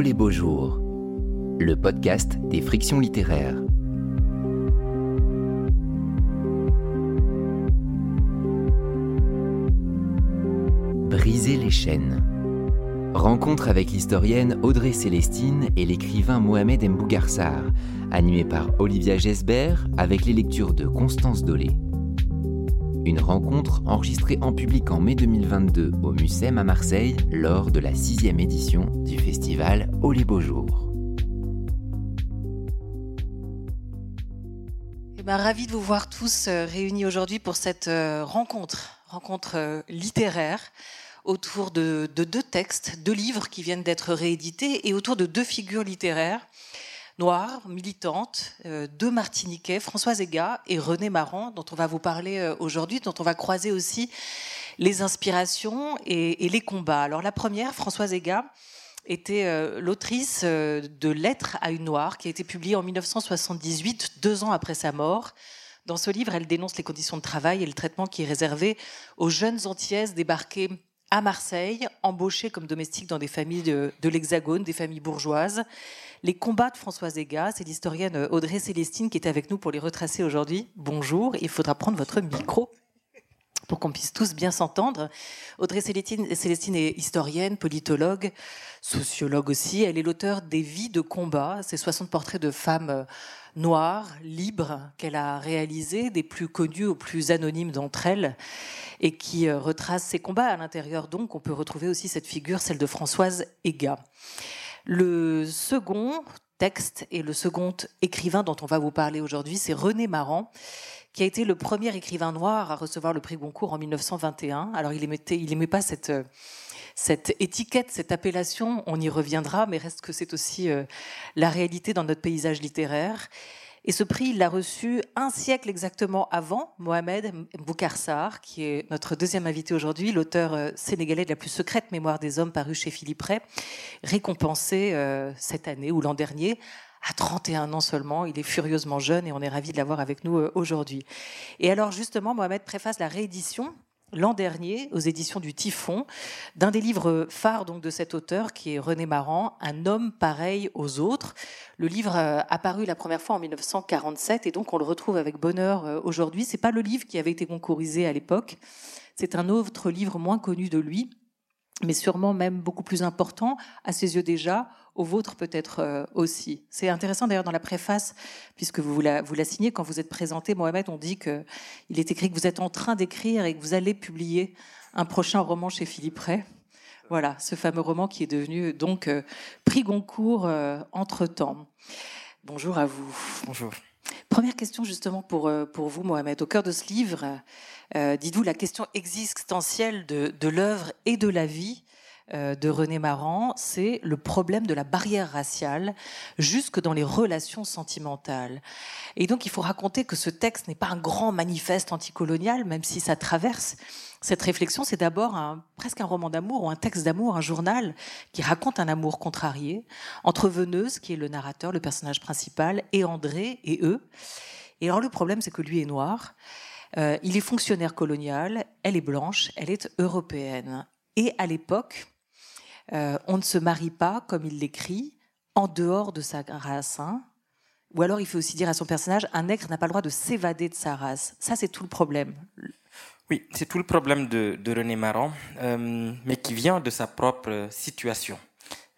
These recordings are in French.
Les beaux jours, le podcast des frictions littéraires. Briser les chaînes. Rencontre avec l'historienne Audrey Célestine et l'écrivain Mohamed Mbougarsar, animé par Olivia Gesbert avec les lectures de Constance Dolé. Une rencontre enregistrée en public en mai 2022 au Mucem à Marseille lors de la sixième édition du festival Oh les beaux jours. Eh ben, ravi de vous voir tous euh, réunis aujourd'hui pour cette euh, rencontre, rencontre euh, littéraire autour de, deux textes, deux livres qui viennent d'être réédités et autour de deux figures littéraires noire, militante, euh, deux Martiniquais, Françoise Ega et René Marant, dont on va vous parler euh, aujourd'hui, dont on va croiser aussi les inspirations et, les combats. Alors la première, Françoise Ega, était euh, l'autrice de Lettres à une Noire, qui a été publiée en 1978, deux ans après sa mort. Dans ce livre, elle dénonce les conditions de travail et le traitement qui est réservé aux jeunes antillaises débarquées à Marseille, embauchées comme domestiques dans des familles de, l'Hexagone, des familles bourgeoises. Les combats de Françoise Ega, c'est l'historienne Audrey Célestine qui est avec nous pour les retracer aujourd'hui. Bonjour, il faudra prendre votre micro pour qu'on puisse tous bien s'entendre. Audrey Célestine, Célestine, est historienne, politologue, sociologue aussi. Elle est l'auteur des Vies de combat, ces 60 portraits de femmes euh, noires, libres, qu'elle a réalisés, des plus connus aux plus anonymes d'entre elles, et qui euh, retracent ces combats. À l'intérieur, donc, on peut retrouver aussi cette figure, celle de Françoise Ega. Le second texte et le second écrivain dont on va vous parler aujourd'hui, c'est René Marant, qui a été le premier écrivain noir à recevoir le prix Goncourt en 1921. Alors il n'aimait il aimait pas cette, cette étiquette, cette appellation, on y reviendra, mais reste que c'est aussi euh, la réalité dans notre paysage littéraire. Et ce prix, il l'a reçu un siècle exactement avant Mohamed Mboukarsar, qui est notre deuxième invité aujourd'hui, l'auteur euh, sénégalais de la plus secrète mémoire des hommes paru chez Philippe Ray, récompensé euh, cette année ou l'an dernier à 31 ans seulement. Il est furieusement jeune et on est ravi de l'avoir avec nous aujourd'hui. Et alors justement, Mohamed préface la réédition l'an dernier aux éditions du Typhon d'un des livres phares donc de cet auteur qui est René Marant, Un homme pareil aux autres. Le livre a apparu la première fois en 1947 et donc on le retrouve avec bonheur euh, aujourd'hui. C'est pas le livre qui avait été concourisé à l'époque. C'est un autre livre moins connu de lui mais sûrement même beaucoup plus important à ses yeux déjà, au vôtre peut-être euh, aussi. C'est intéressant d'ailleurs dans la préface, puisque vous la, vous la signez quand vous êtes présenté, Mohamed, on dit qu'il est écrit que vous êtes en train d'écrire et que vous allez publier un prochain roman chez Philippe Ray. Voilà, ce fameux roman qui est devenu donc euh, prix Goncourt euh, entre-temps. Bonjour à vous. Bonjour. Première question justement pour, pour vous, Mohamed. Au cœur de ce livre, euh, dites-vous, la question existentielle de, de l'œuvre et de la vie? euh, de René Marant, c'est le problème de la barrière raciale jusque dans les relations sentimentales. Et donc il faut raconter que ce texte n'est pas un grand manifeste anticolonial, même si ça traverse cette réflexion, c'est d'abord un, presque un roman d'amour ou un texte d'amour, un journal qui raconte un amour contrarié entre Veneuse, qui est le narrateur, le personnage principal, et André et eux. Et alors le problème, c'est que lui est noir euh, il est fonctionnaire colonial, elle est blanche, elle est européenne. Et à l'époque, euh, on ne se marie pas, comme il l'écrit, en dehors de sa race. Hein. Ou alors il faut aussi dire à son personnage, un nègre n'a pas le droit de s'évader de sa race. Ça, c'est tout le problème. Oui, c'est tout le problème de, René Maran, euh, mais qui vient de sa propre situation.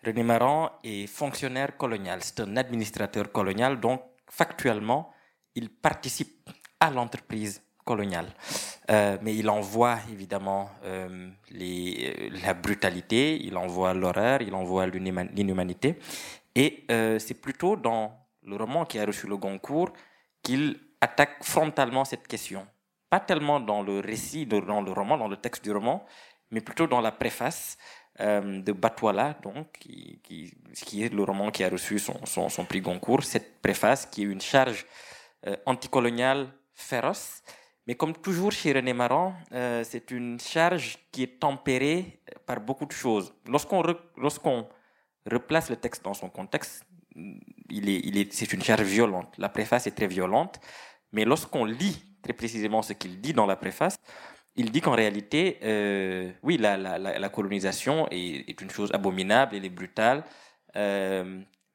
René Maran est fonctionnaire colonial, c'est un administrateur colonial, donc factuellement, il participe à l'entreprise Euh, mais il envoie évidemment euh, euh, la brutalité, il envoie l'horreur, il envoie l'inhumanité. Et c'est plutôt dans le roman qui a reçu le Goncourt qu'il attaque frontalement cette question. Pas tellement dans le récit, dans le roman, dans le texte du roman, mais plutôt dans la préface de Batouala, donc, qui, est le roman qui a reçu son, prix Goncourt. Cette préface qui est une charge anticoloniale féroce mais comme toujours chez René Maran, euh, c'est une charge qui est tempérée par beaucoup de choses. Lorsqu'on replace le texte dans son contexte, c'est une charge violente. La préface est très violente, mais lorsqu'on lit très précisément ce qu'il dit dans la préface, il dit qu'en réalité, euh, oui, la, colonisation est, est, une chose abominable, elle est brutale,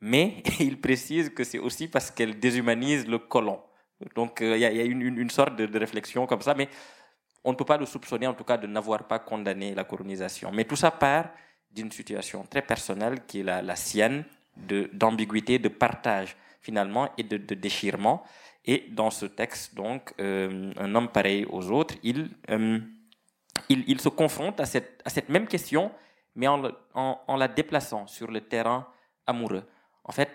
mais il précise que c'est aussi parce qu'elle déshumanise le colon. Donc il y, a, une, sorte de, réflexion comme ça, mais on ne peut pas le soupçonner en tout cas de n'avoir pas condamné la colonisation. Mais tout ça part d'une situation très personnelle qui est la, sienne, d'ambiguïté, de, partage finalement et de, déchirement. Et dans ce texte, donc, euh, un homme pareil aux autres, il, euh, il, se confronte à cette, à cette même question, mais en, la déplaçant sur le terrain amoureux. En fait,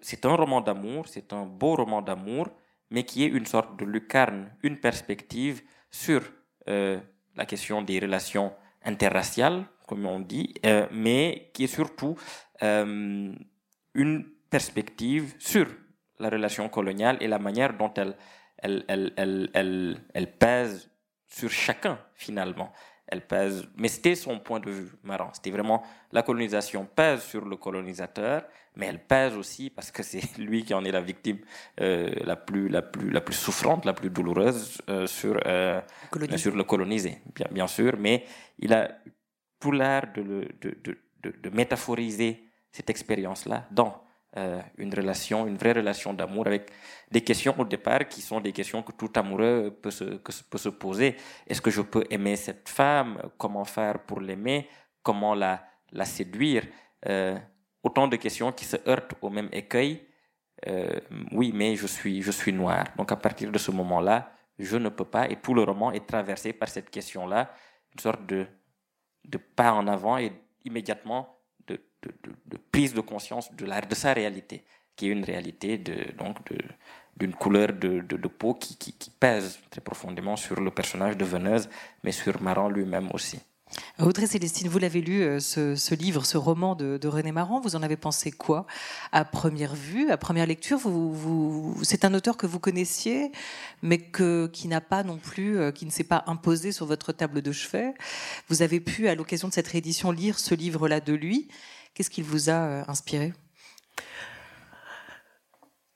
c'est un roman d'amour, c'est un beau roman d'amour, mais qui est une sorte de lucarne, une perspective sur euh, la question des relations interraciales, comme on dit, euh, mais qui est surtout euh, une perspective sur la relation coloniale et la manière dont elle, pèse sur chacun finalement. Elle pèse, mais c'était son point de vue marrant. C'était vraiment la colonisation pèse sur le colonisateur, mais elle pèse aussi parce que c'est lui qui en est la victime euh, la plus la plus la plus souffrante, la plus douloureuse euh, sur euh, sur le colonisé, bien, bien sûr. Mais il a tout l'art de, de, de, de, métaphoriser cette expérience-là dans une relation, une vraie relation d'amour avec des questions au départ qui sont des questions que tout amoureux peut se, peut se poser. Est-ce que je peux aimer cette femme? Comment faire pour l'aimer? Comment la, la séduire? Euh, Autant de questions qui se heurtent au même écueil. Euh, oui, mais je suis, je suis noir. Donc à partir de ce moment-là, je ne peux pas. Et tout le roman est traversé par cette question-là, une sorte de, de pas en avant et immédiatement de, prise de conscience de, la, de sa réalité, qui est une réalité de, donc d'une couleur de, peau qui, qui, pèse très profondément sur le personnage de Veneuse, mais sur Maran lui-même aussi. Audrey Célestine, vous l'avez lu, euh, ce, livre, ce roman de, René Maran, vous en avez pensé quoi à première vue, à première lecture? Vous, C'est un auteur que vous connaissiez, mais que, qui n'a pas non plus, euh, qui ne s'est pas imposé sur votre table de chevet. Vous avez pu, à l'occasion de cette réédition, lire ce livre-là de lui. Qu'est-ce qu'il vous a euh, inspiré?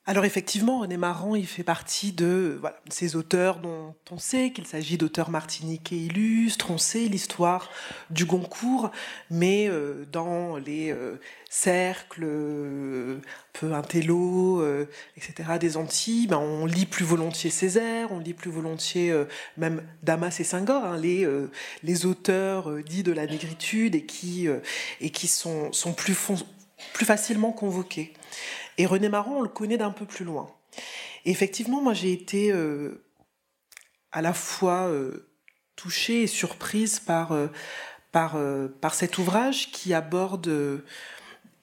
Alors effectivement, René Maran, il fait partie de ces auteurs dont on sait qu'il s'agit d'auteurs martiniquais illustres, on sait l'histoire du Goncourt, mais euh, dans les euh, cercles un peu intello, etc., des Antilles, ben, on lit plus volontiers Césaire, on lit plus volontiers même Damas et Senghor, hein, les, auteurs dits de la négritude et qui, sont, plus facilement convoqués. Et René Marron, on le connaît d'un peu plus loin. Effectivement, moi, j'ai été euh, à la fois euh, touchée et surprise par, euh, par cet ouvrage qui aborde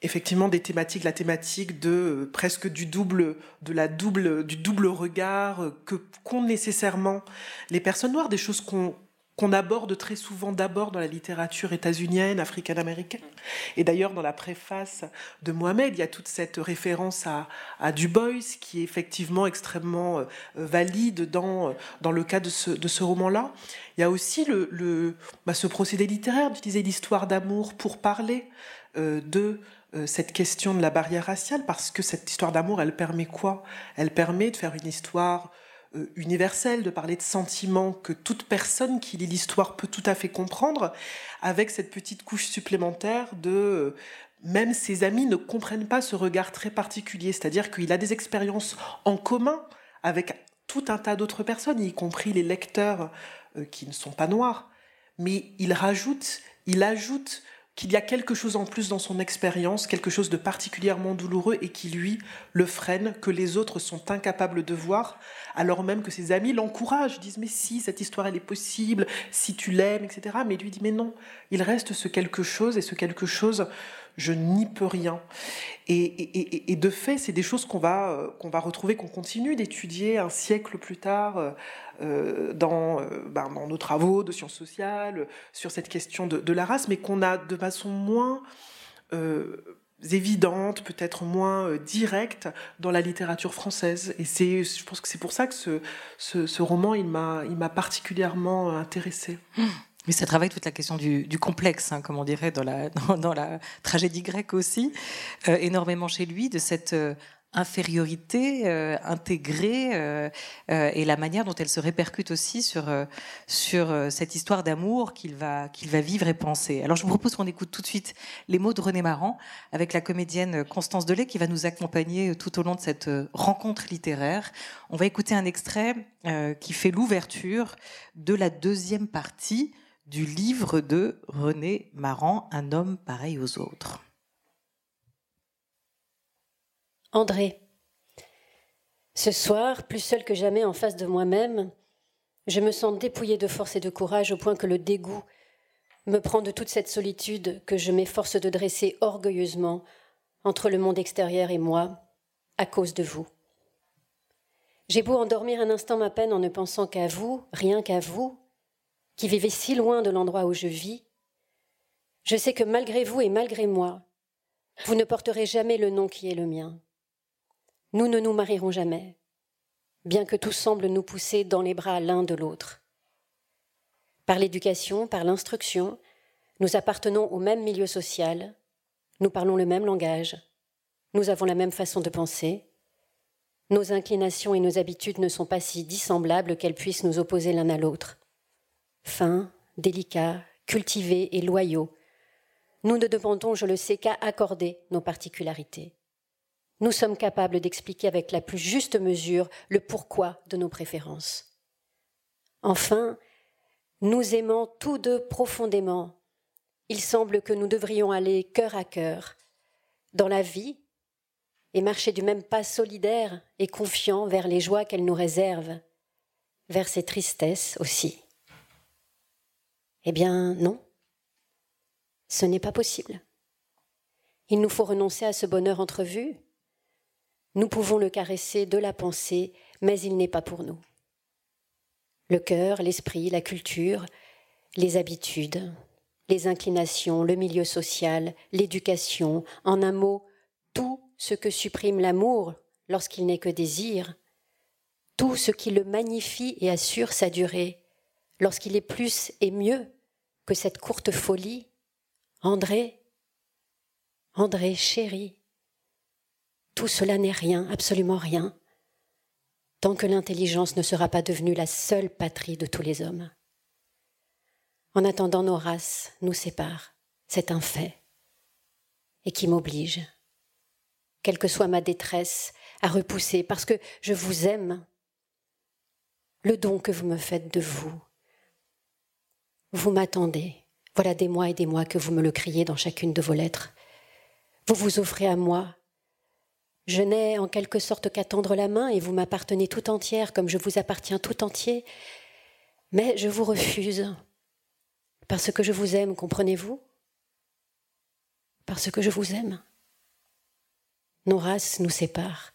effectivement des thématiques, la thématique de presque du double, de la double, du double regard que qu'ont nécessairement les personnes noires, des choses qu'on qu'on aborde très souvent d'abord dans la littérature états-unienne, africaine-américaine. Et d'ailleurs, dans la préface de Mohamed, il y a toute cette référence à, Du Bois, qui est effectivement extrêmement euh, valide dans, euh, dans le cas de ce, de ce roman-là. Il y a aussi le, le bah, ce procédé littéraire d'utiliser l'histoire d'amour pour parler euh, de cette question de la barrière raciale, parce que cette histoire d'amour, elle permet quoi? Elle permet de faire une histoire euh, universel, de parler de sentiments que toute personne qui lit l'histoire peut tout à fait comprendre, avec cette petite couche supplémentaire de euh, même ses amis ne comprennent pas ce regard très particulier, c'est-à-dire qu'il a des expériences en commun avec tout un tas d'autres personnes, y compris les lecteurs euh, qui ne sont pas noirs, mais il rajoute, il ajoute qu'il y a quelque chose en plus dans son expérience, quelque chose de particulièrement douloureux et qui lui le freine, que les autres sont incapables de voir, alors même que ses amis l'encouragent, disent mais si, cette histoire elle est possible, si tu l'aimes, etc. Mais lui dit mais non, il reste ce quelque chose et ce quelque chose, je n'y peux rien. Et, de fait, c'est des choses qu'on va, euh, qu'on va retrouver, qu'on continue d'étudier un siècle plus tard euh, euh, dans, ben, dans nos travaux de sciences sociales, sur cette question de, la race, mais qu'on a de façon moins évidente, peut-être moins directe dans la littérature française. Et je pense que c'est pour ça que ce, ce, roman, il m'a, il m'a particulièrement intéressée. Mmh. Mais ça travaille toute la question du, complexe, hein, comme on dirait dans la, dans, la tragédie grecque aussi, euh, énormément chez lui, de cette euh, infériorité euh, intégrée euh, euh, et la manière dont elle se répercute aussi sur, sur cette histoire d'amour qu'il va, qu'il va vivre et penser. Alors je vous propose qu'on écoute tout de suite les mots de René Maran avec la comédienne Constance Delay qui va nous accompagner tout au long de cette rencontre littéraire. On va écouter un extrait qui fait l'ouverture de la deuxième partie du livre de René Maran, Un homme pareil aux autres. André. Ce soir, plus seul que jamais en face de moi-même, je me sens dépouillée de force et de courage au point que le dégoût me prend de toute cette solitude que je m'efforce de dresser orgueilleusement entre le monde extérieur et moi, à cause de vous. J'ai beau endormir un instant ma peine en ne pensant qu'à vous, rien qu'à vous, qui vivez si loin de l'endroit où je vis, je sais que malgré vous et malgré moi, vous ne porterez jamais le nom qui est le mien. Nous ne nous marierons jamais, bien que tout semble nous pousser dans les bras l'un de l'autre. Par l'éducation, par l'instruction, nous appartenons au même milieu social, nous parlons le même langage, nous avons la même façon de penser, nos inclinations et nos habitudes ne sont pas si dissemblables qu'elles puissent nous opposer l'un à l'autre. Fins, délicats, cultivés et loyaux, nous ne demandons, je le sais, qu'à accorder nos particularités nous sommes capables d'expliquer avec la plus juste mesure le pourquoi de nos préférences. Enfin, nous aimons tous deux profondément. Il semble que nous devrions aller cœur à cœur dans la vie et marcher du même pas solidaire et confiant vers les joies qu'elle nous réserve, vers ses tristesses aussi. Eh bien, non, ce n'est pas possible. Il nous faut renoncer à ce bonheur entrevu, nous pouvons le caresser de la pensée, mais il n'est pas pour nous. Le cœur, l'esprit, la culture, les habitudes, les inclinations, le milieu social, l'éducation, en un mot, tout ce que supprime l'amour lorsqu'il n'est que désir, tout ce qui le magnifie et assure sa durée, lorsqu'il est plus et mieux que cette courte folie, André, André chéri, tout cela n'est rien, absolument rien, tant que l'intelligence ne sera pas devenue la seule patrie de tous les hommes. En attendant, nos races nous séparent, c'est un fait, et qui m'oblige, quelle que soit ma détresse, à repousser, parce que je vous aime, le don que vous me faites de vous. Vous m'attendez, voilà des mois et des mois que vous me le criez dans chacune de vos lettres. Vous vous offrez à moi je n'ai en quelque sorte qu'à tendre la main et vous m'appartenez tout entière comme je vous appartiens tout entier. Mais je vous refuse. Parce que je vous aime, comprenez-vous? Parce que je vous aime. Nos races nous séparent.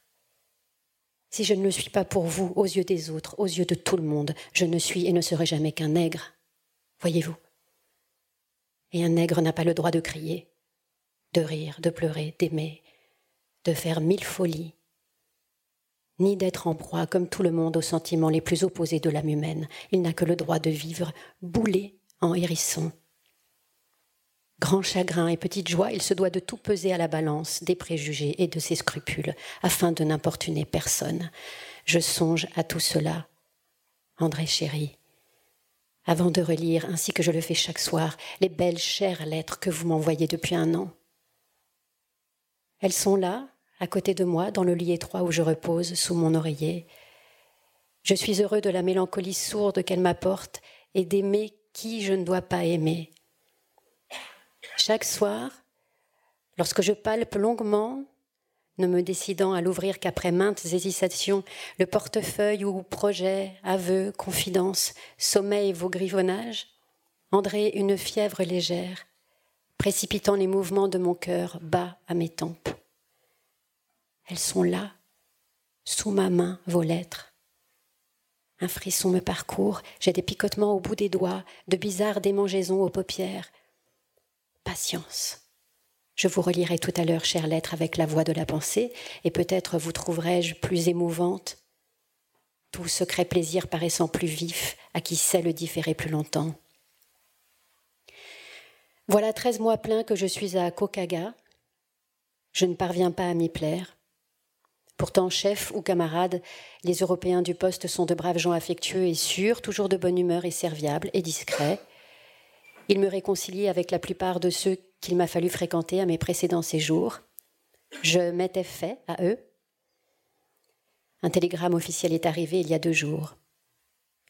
Si je ne le suis pas pour vous, aux yeux des autres, aux yeux de tout le monde, je ne suis et ne serai jamais qu'un nègre. Voyez-vous Et un nègre n'a pas le droit de crier, de rire, de pleurer, d'aimer, de faire mille folies, ni d'être en proie, comme tout le monde, aux sentiments les plus opposés de l'âme humaine. Il n'a que le droit de vivre boulé en hérisson. Grand chagrin et petite joie, il se doit de tout peser à la balance des préjugés et de ses scrupules, afin de n'importuner personne. Je songe à tout cela, André chéri, avant de relire, ainsi que je le fais chaque soir, les belles chères lettres que vous m'envoyez depuis un an. Elles sont là, à côté de moi, dans le lit étroit où je repose, sous mon oreiller. Je suis heureux de la mélancolie sourde qu'elle m'apporte et d'aimer qui je ne dois pas aimer. Chaque soir, lorsque je palpe longuement, ne me décidant à l'ouvrir qu'après maintes hésitations, le portefeuille où projet, aveu, confidence, sommeil vos grivonnages, André une fièvre légère, précipitant les mouvements de mon cœur bas à mes tempes. Elles sont là, sous ma main, vos lettres. Un frisson me parcourt, j'ai des picotements au bout des doigts, de bizarres démangeaisons aux paupières. Patience. Je vous relirai tout à l'heure, chère lettre, avec la voix de la pensée, et peut-être vous trouverai-je plus émouvante, tout secret plaisir paraissant plus vif à qui sait le différer plus longtemps. Voilà treize mois pleins que je suis à Kokaga. Je ne parviens pas à m'y plaire. Pourtant, chef ou camarade, les Européens du poste sont de braves gens affectueux et sûrs, toujours de bonne humeur et serviables et discrets. Ils me réconcilient avec la plupart de ceux qu'il m'a fallu fréquenter à mes précédents séjours. Je m'étais fait à eux. Un télégramme officiel est arrivé il y a deux jours.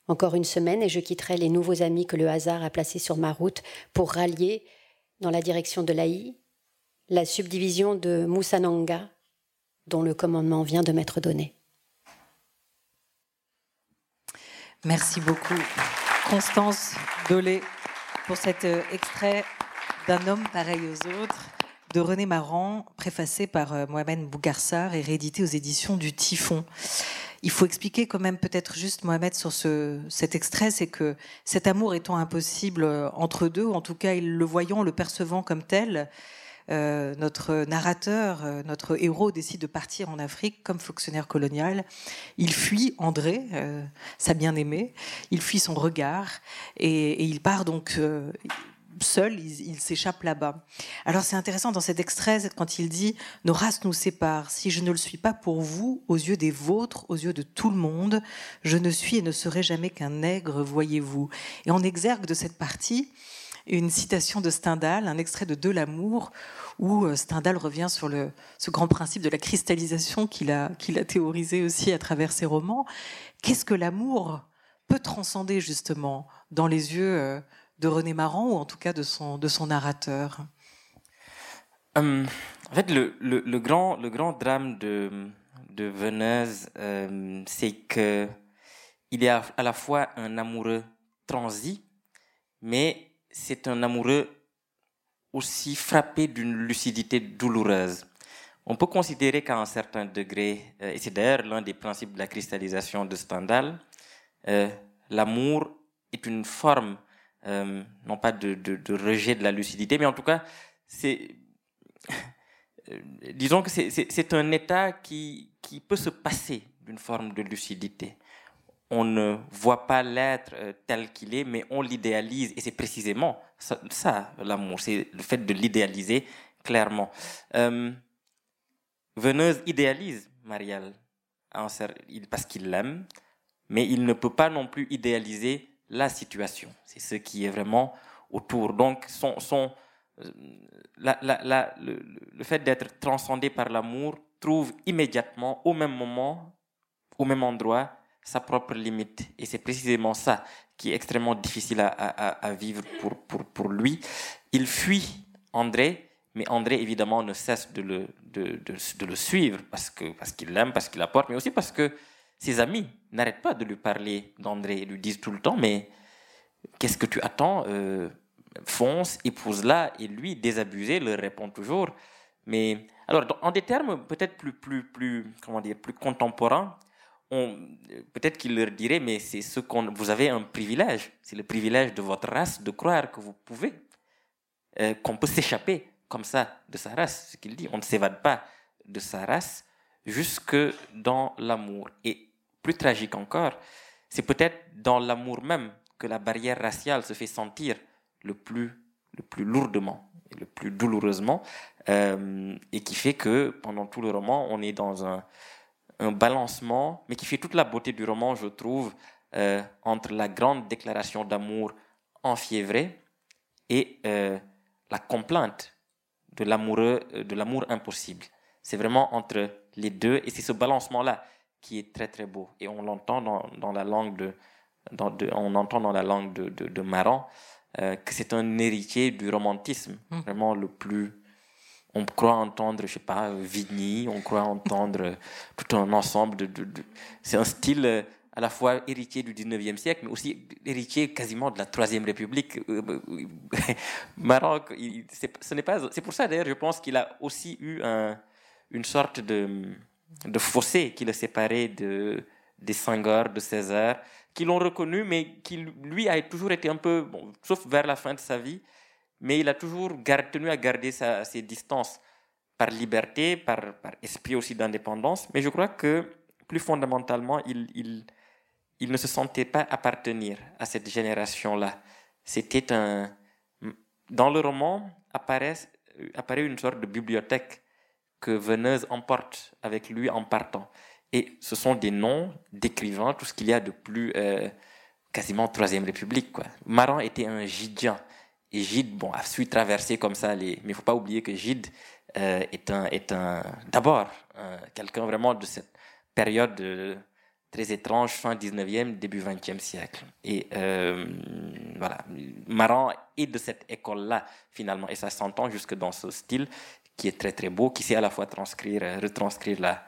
Encore une semaine et je quitterai les nouveaux amis que le hasard a placés sur ma route pour rallier, dans la direction de l'Aï, la subdivision de Moussananga, dont le commandement vient de m'être donné. Merci beaucoup, Constance Dolé, pour cet euh, extrait d'un homme pareil aux autres de René Marant, préfacé par euh, Mohamed Bougarsar et réédité aux éditions du Typhon. Il faut expliquer quand même peut-être juste Mohamed sur ce, cet extrait, c'est que cet amour étant impossible euh, entre deux, ou en tout cas le voyant, le percevant comme tel, euh, notre narrateur, notre héros décide de partir en Afrique comme fonctionnaire colonial. Il fuit André, sa bien-aimée, il fuit son regard et, il part donc seul, il, s'échappe là-bas. Alors c'est intéressant dans cet extrait quand il dit ⁇ Nos races nous séparent, si je ne le suis pas pour vous, aux yeux des vôtres, aux yeux de tout le monde, je ne suis et ne serai jamais qu'un nègre, voyez-vous ⁇ Et on exergue de cette partie une citation de Stendhal, un extrait de De l'amour, où euh, Stendhal revient sur ce grand principe de la cristallisation qu'il a, qu'il a théorisé aussi à travers ses romans. Qu'est-ce que l'amour peut transcender justement dans les yeux euh, de René Marant ou en tout cas de son, de son narrateur hum, En fait, le, le, grand, le grand drame de, de Venise, euh, c'est que il est à, à la fois un amoureux transi, mais c'est un amoureux aussi frappé d'une lucidité douloureuse. On peut considérer qu'à un certain degré, euh, et c'est d'ailleurs l'un des principes de la cristallisation de Stendhal, euh, l'amour est une forme, euh, non pas de, rejet de la lucidité, mais en tout cas, c'est, disons que c'est un état qui, peut se passer d'une forme de lucidité on ne voit pas l'être euh, tel qu'il est, mais on l'idéalise. Et c'est précisément ça, l'amour, c'est le fait de l'idéaliser clairement. Euh, Veneuse idéalise Marielle parce qu'il l'aime, mais il ne peut pas non plus idéaliser la situation. C'est ce qui est vraiment autour. Donc, euh, le, fait d'être transcendé par l'amour trouve immédiatement, au même moment, au même endroit, sa propre limite. Et c'est précisément ça qui est extrêmement difficile à, vivre pour, lui. Il fuit André, mais André, évidemment, ne cesse de le, suivre parce qu'il parce l'aime, parce qu'il apporte, mais aussi parce que ses amis n'arrêtent pas de lui parler d'André. Lui disent tout le temps, mais qu'est-ce que tu attends euh, Fonce, épouse-la. Et lui, désabusé, leur répond toujours. Mais alors, en des termes peut-être plus, plus, plus, comment dire, plus contemporains, peut-être qu'il leur dirait, mais c'est ce qu'on, vous avez un privilège, c'est le privilège de votre race de croire que vous pouvez, euh, qu'on peut s'échapper comme ça de sa race, ce qu'il dit, on ne s'évade pas de sa race jusque dans l'amour. Et plus tragique encore, c'est peut-être dans l'amour même que la barrière raciale se fait sentir le plus, le plus lourdement et le plus douloureusement, euh, et qui fait que pendant tout le roman, on est dans un, balancement, mais qui fait toute la beauté du roman, je trouve, euh, entre la grande déclaration d'amour enfiévrée et euh, la complainte de l'amoureux, de l'amour impossible. C'est vraiment entre les deux, et c'est ce balancement-là qui est très très beau. Et on l'entend dans, dans, la langue de, dans de, on entend dans la langue de, de, de Maran que c'est un héritier du romantisme, mmh. vraiment le plus on croit entendre, je sais pas, Vigny, on croit entendre tout un ensemble de... c'est un style euh, à la fois héritier du 19e siècle, mais aussi héritier quasiment de la Troisième République. Euh, euh, Maroc, ce n'est pas... C'est pour ça d'ailleurs, je pense qu'il a aussi eu un, une sorte de, de fossé qui le séparait de, des Senghor, de César, qui l'ont reconnu, mais qui lui a toujours été un peu, sauf vers la fin de sa vie, mais il a toujours tenu à garder ses distances par liberté, par, esprit aussi d'indépendance. Mais je crois que plus fondamentalement, il, il, il, ne se sentait pas appartenir à cette génération-là. C'était un. Dans le roman apparaît, apparaît une sorte de bibliothèque que Veneuse emporte avec lui en partant. Et ce sont des noms d'écrivains, tout ce qu'il y a de plus euh, quasiment Troisième République. Maran était un Gidien. Et Gide, bon, a su traverser comme ça les. Mais il faut pas oublier que Gide euh, est un, est un, d'abord, quelqu'un vraiment de cette période très étrange, fin 19e, début 20e siècle. Et euh, voilà, Maran est de cette école-là, finalement, et ça s'entend jusque dans ce style qui est très très beau, qui sait à la fois transcrire, retranscrire la,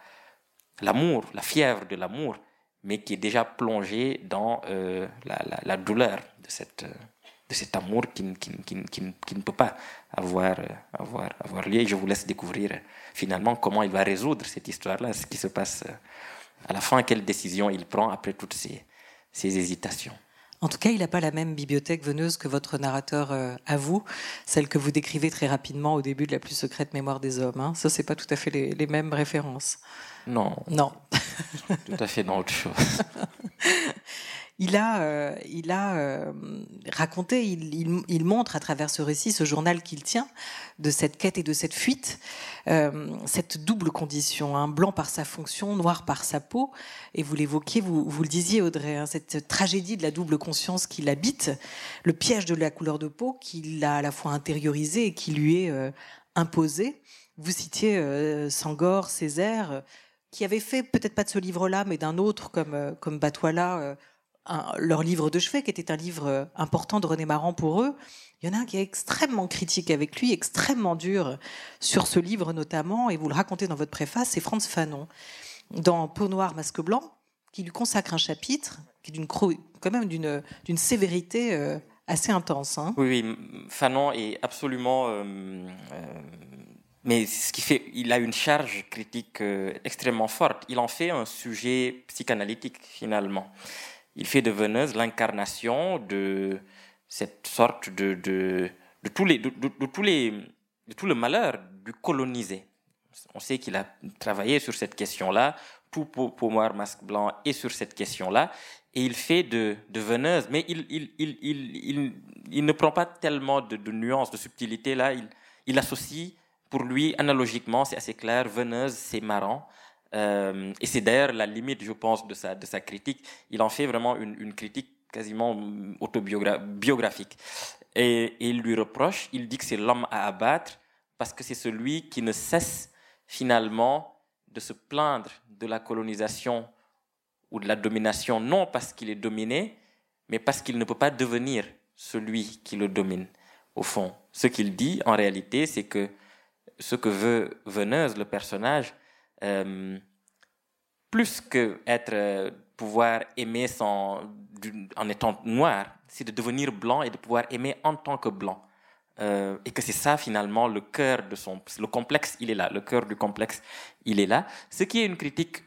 l'amour, la fièvre de l'amour, mais qui est déjà plongé dans euh, la, douleur de, cette, de cet amour qui, qui, qui, qui, ne peut pas avoir, avoir, avoir lieu. Je vous laisse découvrir finalement comment il va résoudre cette histoire-là, ce qui se passe à la fin, quelle décision il prend après toutes ces, ces hésitations. En tout cas, il n'a pas la même bibliothèque veneuse que votre narrateur euh, à vous, celle que vous décrivez très rapidement au début de la plus secrète mémoire des hommes. Hein. Ça, c'est pas tout à fait les, les mêmes références. Non. Non. tout à fait dans autre chose. il a, euh, il a euh, raconté, il, montre à travers ce récit, ce journal qu'il tient, de cette quête et de cette fuite, euh, cette double condition, un blanc par sa fonction, noir par sa peau. Et vous l'évoquiez, vous, le disiez Audrey, hein, cette tragédie de la double conscience qui l'habite, le piège de la couleur de peau qu'il a à la fois intériorisé et qui lui est imposé. Vous citiez Sangor, Césaire, qui avait fait peut-être pas de ce livre-là, mais d'un autre comme, comme Leur livre de chevet, qui était un livre euh, important de René Maran pour eux. Il y en a un qui est extrêmement critique avec lui, extrêmement dur sur ce livre notamment, et vous le racontez dans votre préface, c'est Franz Fanon, dans Peau noire, masque blanc, qui lui consacre un chapitre qui est quand même d'une d'une sévérité euh, assez intense. Hein. Oui, Fanon est absolument euh, mais ce qui fait, il a une charge critique extrêmement forte. Il en fait un sujet psychanalytique finalement. Il fait de Venise l'incarnation de cette sorte de, de, de tous les, de, tous les, de tout le malheur du colonisé. On sait qu'il a travaillé sur cette question-là, tout pour, Masque Blanc est sur cette question-là, et il fait de, Venise, mais il, il, il, il, il, ne prend pas tellement de, nuances, de subtilité là, il, il associe, pour lui, analogiquement, c'est assez clair, Venise, c'est marrant, euh, et c'est d'ailleurs la limite, je pense, de sa, de sa critique. Il en fait vraiment une, une critique quasiment autobiographique. Et, et, il lui reproche, il dit que c'est l'homme à abattre parce que c'est celui qui ne cesse finalement de se plaindre de la colonisation ou de la domination, non parce qu'il est dominé, mais parce qu'il ne peut pas devenir celui qui le domine. Au fond, ce qu'il dit en réalité, c'est que ce que veut Veneuse, le personnage, euh, plus que être, euh, pouvoir aimer sans, en étant noir, c'est de devenir blanc et de pouvoir aimer en tant que blanc. Euh, et que c'est ça finalement le cœur de son le complexe il est là le cœur du complexe il est là ce qui est une critique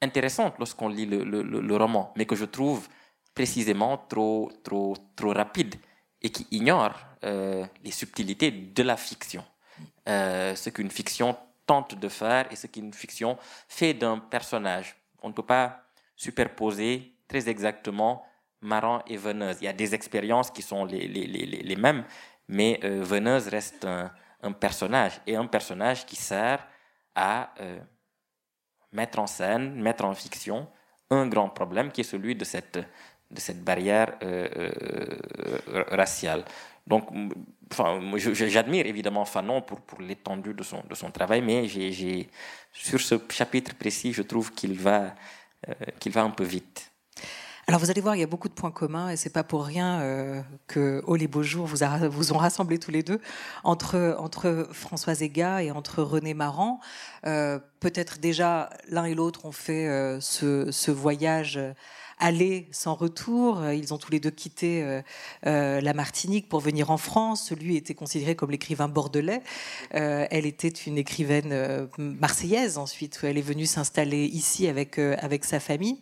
intéressante lorsqu'on lit le, le, le, roman mais que je trouve précisément trop trop trop rapide et qui ignore les subtilités de la fiction ce qu'une fiction tente de faire et ce qu'une fiction fait d'un personnage. On ne peut pas superposer très exactement Maran et Veneuse. Il y a des expériences qui sont les, les, les, les mêmes, mais euh, Veneuse reste un, un, personnage et un personnage qui sert à euh, mettre en scène, mettre en fiction un grand problème qui est celui de cette, de cette barrière euh, euh raciale. Donc, enfin, j'admire évidemment Fanon pour, pour l'étendue de son, de son travail, mais j'ai, sur ce chapitre précis, je trouve qu'il va, euh, qu'il va un peu vite. Alors vous allez voir, il y a beaucoup de points communs et c'est pas pour rien euh, que Oh les beaux jours vous, vous ont rassemblé tous les deux entre entre Françoise Ega et entre René Maran. Euh, peut-être déjà l'un et l'autre ont fait ce, ce, voyage aller sans retour. Euh, ils ont tous les deux quitté euh, euh, la Martinique pour venir en France. Lui était considéré comme l'écrivain bordelais. elle était une écrivaine marseillaise ensuite. Elle est venue s'installer ici avec, avec sa famille.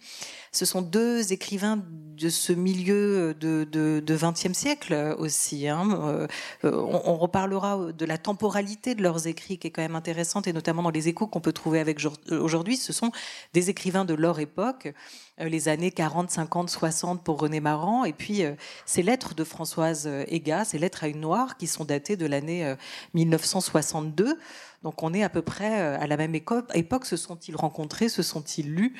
Ce sont deux écrivains de ce milieu de, de, 20e siècle aussi. Hein. Euh, on, reparlera de la temporalité de leurs écrits qui est quand même intéressante et notamment dans les échos qu'on peut trouver avec aujourd'hui. Ce sont des écrivains de leur époque euh, les années 40, 50, 60 pour René Marant, et puis euh, ces lettres de Françoise Ega, ces lettres à une noire qui sont datées de l'année 1962. Donc on est à peu près euh, à la même époque. Se sont-ils rencontrés Se sont-ils lus?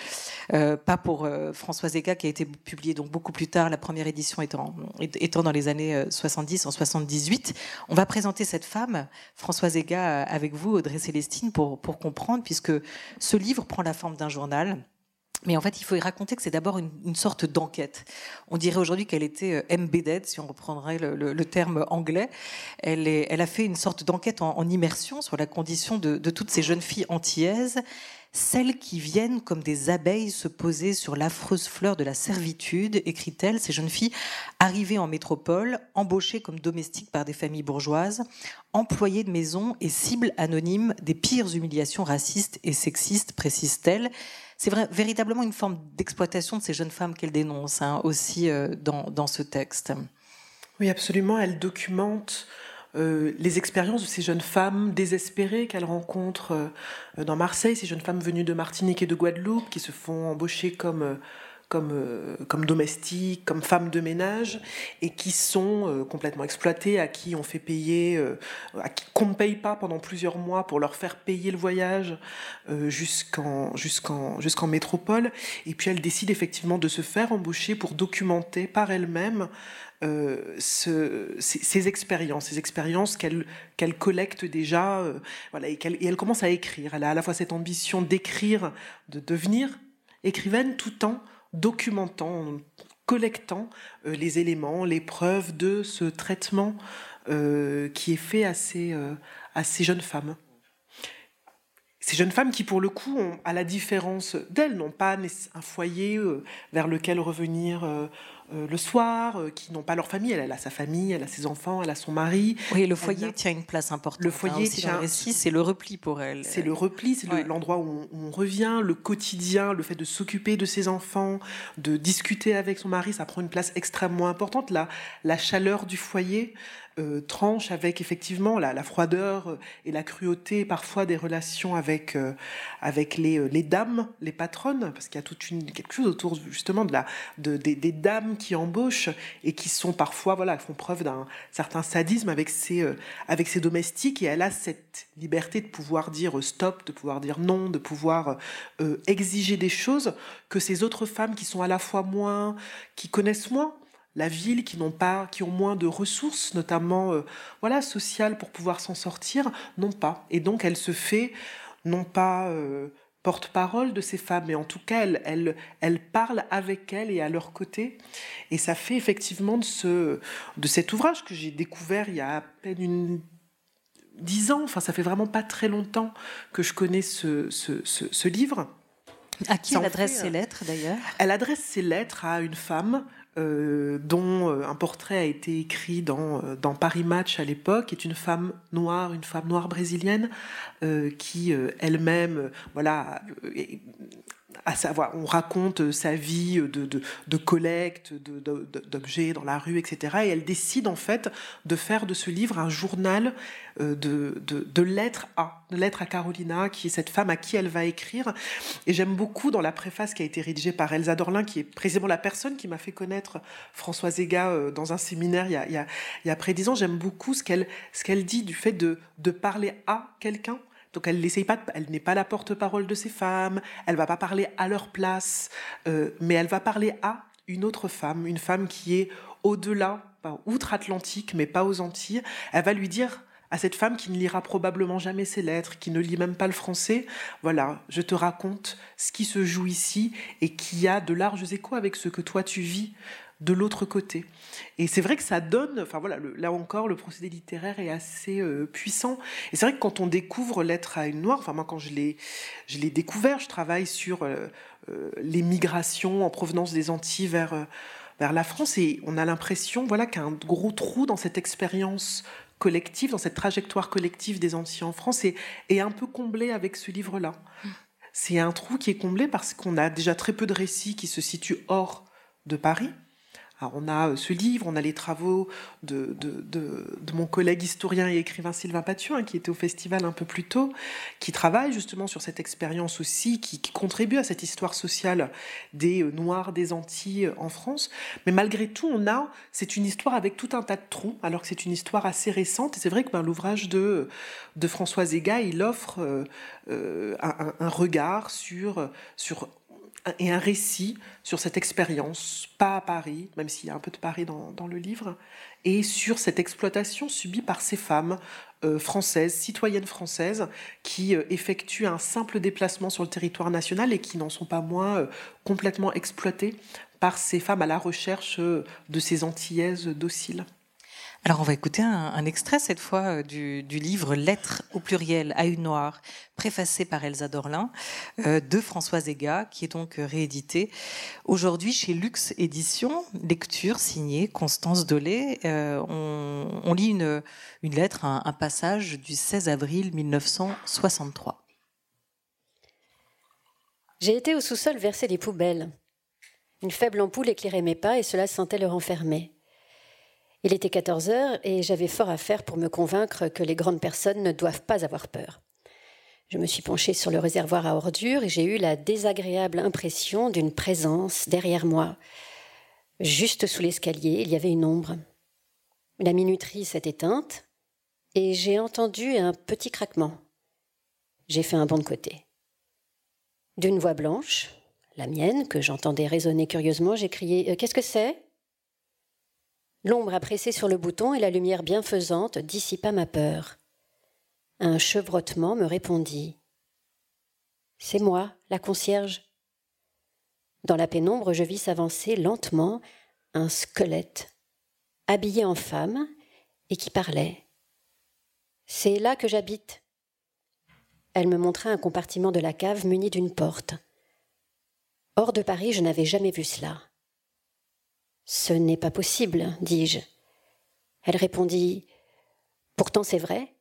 Euh, Pas pour euh, François qui a été publié donc beaucoup plus tard, la première édition étant, étant dans les années 70, en 78. On va présenter cette femme, Françoise Zeka, avec vous, Audrey Célestine, pour, pour comprendre, puisque ce livre prend la forme d'un journal. Mais en fait, il faut y raconter que c'est d'abord une, sorte d'enquête. On dirait aujourd'hui qu'elle était euh, embedded, si on reprendrait le, terme anglais. Elle, a fait une sorte d'enquête en, immersion sur la condition de, de, toutes ces jeunes filles antillaises, celles qui viennent comme des abeilles se poser sur l'affreuse fleur de la servitude, écrit-elle, ces jeunes filles arrivées en métropole, embauchées comme domestiques par des familles bourgeoises, employées de maison et cibles anonymes des pires humiliations racistes et sexistes, précise-t-elle c'est véritablement une forme d'exploitation de ces jeunes femmes qu'elle dénonce hein, aussi euh, dans, ce texte. Oui, absolument. Elle documente euh, les expériences de ces jeunes femmes désespérées qu'elle rencontre euh, dans Marseille, ces jeunes femmes venues de Martinique et de Guadeloupe qui se font embaucher comme comme, euh, comme domestiques, comme femmes de ménage, et qui sont euh, complètement exploitées, à qui on fait payer, euh, à qui qu'on ne paye pas pendant plusieurs mois pour leur faire payer le voyage jusqu'en jusqu'en jusqu'en métropole. Et puis elle décide effectivement de se faire embaucher pour documenter par elle-même ce, ces, expériences, ces expériences qu'elle qu'elle collecte déjà, voilà, et, et, elle commence à écrire. Elle a à la fois cette ambition d'écrire, de devenir écrivaine, tout en documentant, collectant euh, les éléments, les preuves de ce traitement euh, qui est fait à ces, euh, à ces jeunes femmes. Ces jeunes femmes qui, pour le coup, à la différence d'elles, n'ont pas un foyer vers lequel revenir le soir, euh, qui n'ont pas leur famille. Elle, a sa famille, elle a ses enfants, elle a son mari. Oui, le foyer tient une place importante. Le foyer hein, tient. c'est le repli pour elle. C'est le repli, c'est l'endroit où, on revient, le quotidien, le fait de s'occuper de ses enfants, de discuter avec son mari, ça prend une place extrêmement importante. La, la chaleur du foyer, euh, tranche avec effectivement la, froideur euh, et la cruauté parfois des relations avec euh, avec les, les dames, les patronnes, parce qu'il y a toute une quelque chose autour justement de la de, des, dames qui embauchent et qui sont parfois voilà font preuve d'un certain sadisme avec ses avec ses domestiques et elle a cette liberté de pouvoir dire stop, de pouvoir dire non, de pouvoir exiger des choses que ces autres femmes qui sont à la fois moins qui connaissent moins la ville, qui n'ont pas, qui ont moins de ressources, notamment euh, voilà sociales pour pouvoir s'en sortir, n'ont pas. Et donc elle se fait non pas euh, porte-parole de ces femmes, mais en tout cas elle, elle, parle avec elles et à leur côté. Et ça fait effectivement de ce de cet ouvrage que j'ai découvert il y a à peine une dix ans, enfin ça fait vraiment pas très longtemps que je connais ce, ce, livre. À qui elle adresse ses lettres d'ailleurs? Elle adresse ses lettres à une femme euh, dont euh, un portrait a été écrit dans, euh, dans Paris Match à l'époque, est une femme noire, une femme noire brésilienne, qui elle-même, voilà, à savoir, on raconte sa vie de, de, collecte d'objets dans la rue, etc. Et elle décide en fait de faire de ce livre un journal euh, de, lettres à, lettres à Carolina, qui est cette femme à qui elle va écrire. Et j'aime beaucoup dans la préface qui a été rédigée par Elsa Dorlin, qui est précisément la personne qui m'a fait connaître Françoise Ega euh, dans un séminaire il y a, près dix ans. J'aime beaucoup ce qu'elle dit du fait de parler à quelqu'un donc elle n'essaye pas, elle n'est pas la porte-parole de ces femmes, elle va pas parler à leur place, euh, mais elle va parler à une autre femme, une femme qui est au-delà, outre-Atlantique, mais pas aux Antilles. Elle va lui dire à cette femme qui ne lira probablement jamais ses lettres, qui ne lit même pas le français, voilà, je te raconte ce qui se joue ici et qui a de larges échos avec ce que toi tu vis de l'autre côté. Et c'est vrai que ça donne, enfin voilà, là encore, le procédé littéraire est assez euh, puissant. Et c'est vrai que quand on découvre Lettre à une noire, enfin moi quand je l'ai, je l'ai découvert, je travaille sur euh, euh, les migrations en provenance des Antilles vers, vers la France, et on a l'impression, voilà, qu'un gros trou dans cette expérience collective, dans cette trajectoire collective des Antilles en France, est, est un peu comblé avec ce livre-là. c'est un trou qui est comblé parce qu'on a déjà très peu de récits qui se situent hors de Paris. Alors on a euh, ce livre, on a les travaux de, de, mon collègue historien et écrivain Sylvain Pathieu, hein, qui était au festival un peu plus tôt, qui travaille justement sur cette expérience aussi, qui, contribue à cette histoire sociale des euh, Noirs des Antilles euh, en France. Mais malgré tout, on a, c'est une histoire avec tout un tas de trous, alors que c'est une histoire assez récente. Et c'est vrai que ben, l'ouvrage de, de Françoise Ega, il offre un, un, regard sur, sur et un récit sur cette expérience, pas à Paris, même s'il y a un peu de Paris dans, le livre, et sur cette exploitation subie par ces femmes euh, françaises, citoyennes françaises, qui euh, effectuent un simple déplacement sur le territoire national et qui n'en sont pas moins euh, complètement exploitées par ces femmes à la recherche de ces antillaises dociles. Alors on va écouter un, extrait cette fois euh, du, livre Lettres au pluriel à une noire, préfacé par Elsa Dorlin, euh, de Françoise Ega, qui est donc euh, réédité aujourd'hui chez Lux Éditions, lecture signée Constance Dolé. on, lit une, lettre, un, passage du 16 avril 1963. J'ai été au sous-sol verser des poubelles. Une faible ampoule éclairait mes pas et cela sentait le renfermer. Il était 14 heures et j'avais fort à faire pour me convaincre que les grandes personnes ne doivent pas avoir peur. Je me suis penchée sur le réservoir à ordures et j'ai eu la désagréable impression d'une présence derrière moi. Juste sous l'escalier, il y avait une ombre. La minuterie s'est éteinte et j'ai entendu un petit craquement. J'ai fait un bond de côté. D'une voix blanche, la mienne, que j'entendais résonner curieusement, j'ai crié euh, Qu'est-ce que c'est? L'ombre a pressé sur le bouton et la lumière bienfaisante dissipa ma peur. Un chevrotement me répondit. C'est moi, la concierge. Dans la pénombre, je vis s'avancer lentement un squelette, habillé en femme et qui parlait. C'est là que j'habite. Elle me montra un compartiment de la cave muni d'une porte. Hors de Paris, je n'avais jamais vu cela. Ce n'est pas possible, dis-je. Elle répondit Pourtant c'est vrai.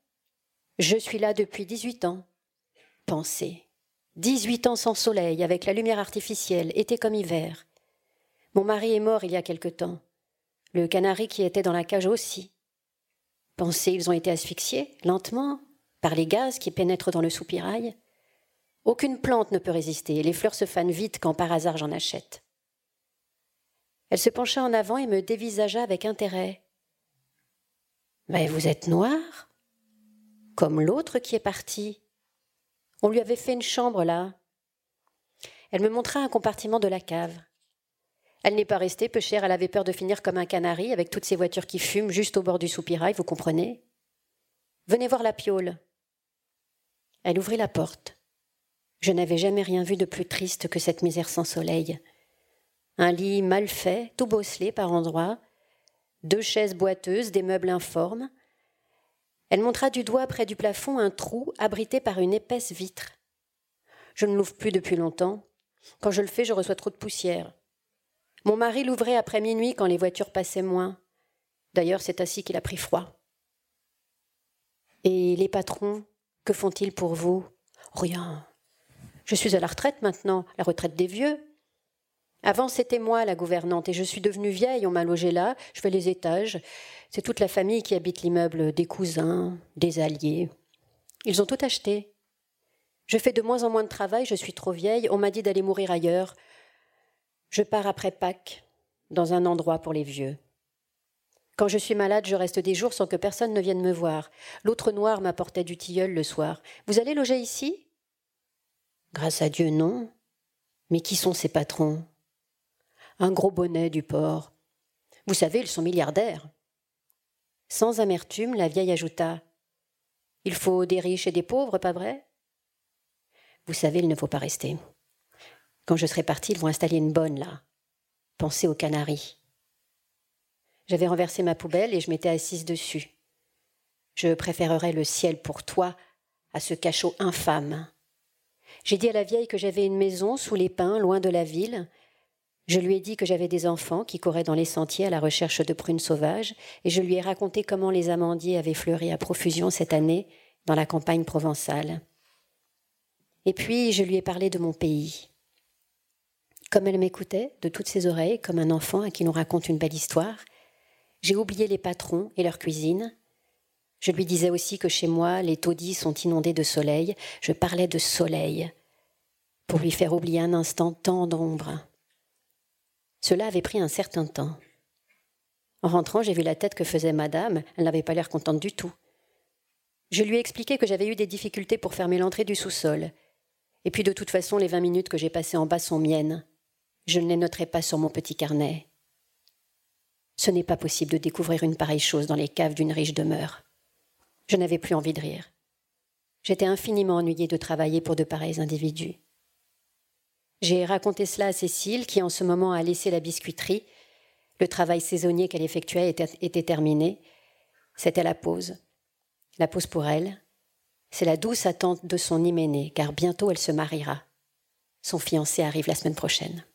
Je suis là depuis dix-huit ans. Pensez. Dix-huit ans sans soleil, avec la lumière artificielle, été comme hiver. Mon mari est mort il y a quelque temps. Le canari qui était dans la cage aussi. Pensez, ils ont été asphyxiés, lentement, par les gaz qui pénètrent dans le soupirail. Aucune plante ne peut résister, les fleurs se fanent vite quand par hasard j'en achète. Elle se pencha en avant et me dévisagea avec intérêt. Mais vous êtes noir Comme l'autre qui est parti. On lui avait fait une chambre là. Elle me montra un compartiment de la cave. Elle n'est pas restée peu chère, elle avait peur de finir comme un canari avec toutes ces voitures qui fument juste au bord du soupirail, vous comprenez? Venez voir la piole. Elle ouvrit la porte. Je n'avais jamais rien vu de plus triste que cette misère sans soleil un lit mal fait, tout bosselé par endroits, deux chaises boiteuses, des meubles informes. Elle montra du doigt près du plafond un trou abrité par une épaisse vitre. Je ne l'ouvre plus depuis longtemps. Quand je le fais, je reçois trop de poussière. Mon mari l'ouvrait après minuit quand les voitures passaient moins. D'ailleurs, c'est ainsi qu'il a pris froid. Et les patrons, que font-ils pour vous? Rien. Je suis à la retraite maintenant, la retraite des vieux. Avant, c'était moi la gouvernante et je suis devenue vieille, on m'a logé là, je fais les étages. C'est toute la famille qui habite l'immeuble, des cousins, des alliés. Ils ont tout acheté. Je fais de moins en moins de travail, je suis trop vieille, on m'a dit d'aller mourir ailleurs. Je pars après Pâques, dans un endroit pour les vieux. Quand je suis malade, je reste des jours sans que personne ne vienne me voir. L'autre noir m'apportait du tilleul le soir. Vous allez loger ici? Grâce à Dieu, non. Mais qui sont ces patrons? Un gros bonnet du port. Vous savez, ils sont milliardaires. Sans amertume, la vieille ajouta Il faut des riches et des pauvres, pas vrai? Vous savez, il ne faut pas rester. Quand je serai partie, ils vont installer une bonne là. Pensez aux canaris. J'avais renversé ma poubelle et je m'étais assise dessus. Je préférerais le ciel pour toi à ce cachot infâme. J'ai dit à la vieille que j'avais une maison sous les pins, loin de la ville, je lui ai dit que j'avais des enfants qui couraient dans les sentiers à la recherche de prunes sauvages, et je lui ai raconté comment les amandiers avaient fleuri à profusion cette année dans la campagne provençale. Et puis je lui ai parlé de mon pays. Comme elle m'écoutait de toutes ses oreilles, comme un enfant à qui l'on raconte une belle histoire, j'ai oublié les patrons et leur cuisine. Je lui disais aussi que chez moi, les taudis sont inondés de soleil. Je parlais de soleil pour lui faire oublier un instant tant d'ombre. Cela avait pris un certain temps. En rentrant, j'ai vu la tête que faisait madame. Elle n'avait pas l'air contente du tout. Je lui ai expliqué que j'avais eu des difficultés pour fermer l'entrée du sous-sol. Et puis de toute façon, les vingt minutes que j'ai passées en bas sont miennes. Je ne les noterai pas sur mon petit carnet. Ce n'est pas possible de découvrir une pareille chose dans les caves d'une riche demeure. Je n'avais plus envie de rire. J'étais infiniment ennuyée de travailler pour de pareils individus. J'ai raconté cela à Cécile, qui en ce moment a laissé la biscuiterie. Le travail saisonnier qu'elle effectuait était, terminé. C'était la pause. La pause pour elle, c'est la douce attente de son hyménée, car bientôt elle se mariera. Son fiancé arrive la semaine prochaine.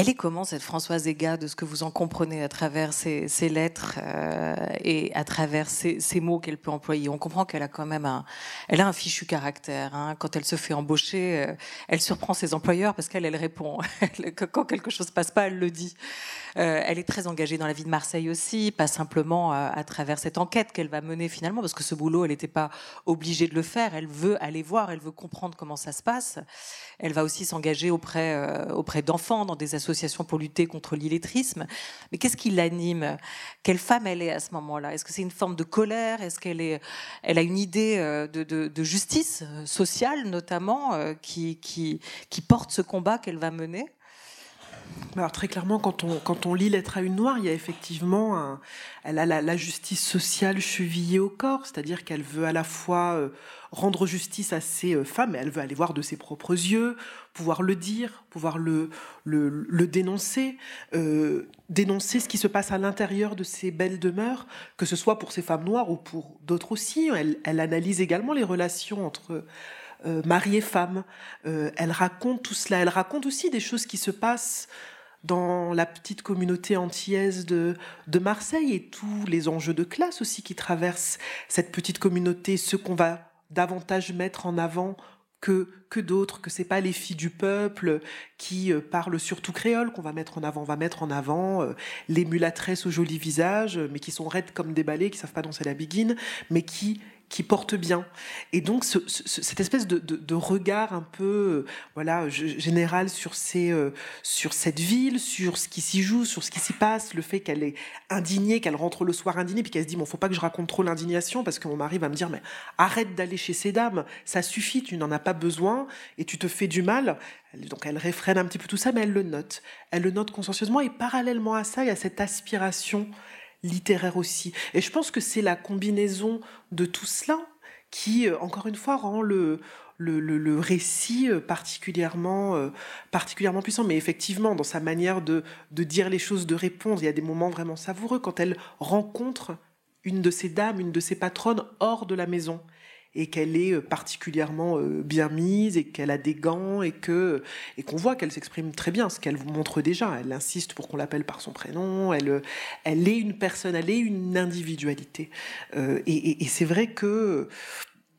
Elle est comment cette Françoise Ega, de ce que vous en comprenez à travers ses, lettres euh, et à travers ces, mots qu'elle peut employer? On comprend qu'elle a quand même un, elle a un fichu caractère. Hein. Quand elle se fait embaucher, euh, elle surprend ses employeurs parce qu'elle elle répond. Quand quelque chose passe pas, elle le dit. Euh, elle est très engagée dans la vie de Marseille aussi, pas simplement à, travers cette enquête qu'elle va mener finalement, parce que ce boulot, elle n'était pas obligée de le faire. Elle veut aller voir, elle veut comprendre comment ça se passe. Elle va aussi s'engager auprès, auprès d'enfants, dans des associations pour lutter contre l'illettrisme. Mais qu'est-ce qui l'anime? Quelle femme elle est à ce moment-là? Est-ce que c'est une forme de colère? Est-ce qu'elle est, elle a une idée euh, de, justice sociale, notamment, qui, qui porte ce combat qu'elle va mener? Très clairement, quand on, lit Lettre à une noire, il y a effectivement, elle a la, justice sociale chevillée au corps, c'est-à-dire qu'elle veut à la fois euh, rendre justice à ces euh, femmes, elle veut aller voir de ses propres yeux, pouvoir le dire, pouvoir le, dénoncer, euh, dénoncer ce qui se passe à l'intérieur de ces belles demeures, que ce soit pour ces femmes noires ou pour d'autres aussi. Elle analyse également les relations entre euh, mari et femme. Euh, elle raconte tout cela. Elle raconte aussi des choses qui se passent dans la petite communauté antillaise de, de Marseille et tous les enjeux de classe aussi qui traversent cette petite communauté, ce qu'on va davantage mettre en avant que, que d'autres, que c'est pas les filles du peuple qui euh, parlent surtout créole qu'on va mettre en avant. On va mettre en avant les mulâtresses aux jolis visages, mais qui sont raides comme des balais, qui savent pas danser la biguine, mais qui qui porte bien. Et donc cette espèce de, regard un peu euh, voilà général sur ces euh, sur cette ville, sur ce qui s'y joue, sur ce qui s'y passe, le fait qu'elle est indignée, qu'elle rentre le soir indignée, puis qu'elle se dit bon faut pas que je raconte trop l'indignation parce que mon mari va me dire mais arrête d'aller chez ces dames, ça suffit, tu n'en as pas besoin et tu te fais du mal. Donc elle réfrène un petit peu tout ça, mais elle le note. Elle le note consciencieusement et parallèlement à ça, il y a cette aspiration littéraire aussi. Et je pense que c'est la combinaison de tout cela qui, euh, encore une fois, rend le, le, récit euh, particulièrement, euh, particulièrement puissant. Mais effectivement, dans sa manière de, de dire les choses, de répondre, il y a des moments vraiment savoureux quand elle rencontre une de ses dames, une de ses patronnes hors de la maison et qu'elle est euh, particulièrement euh, bien mise et qu'elle a des gants et que et qu'on voit qu'elle s'exprime très bien, ce qu'elle vous montre déjà. Elle insiste pour qu'on l'appelle par son prénom. Elle elle est une personne, elle est une individualité. Euh, et, c'est vrai que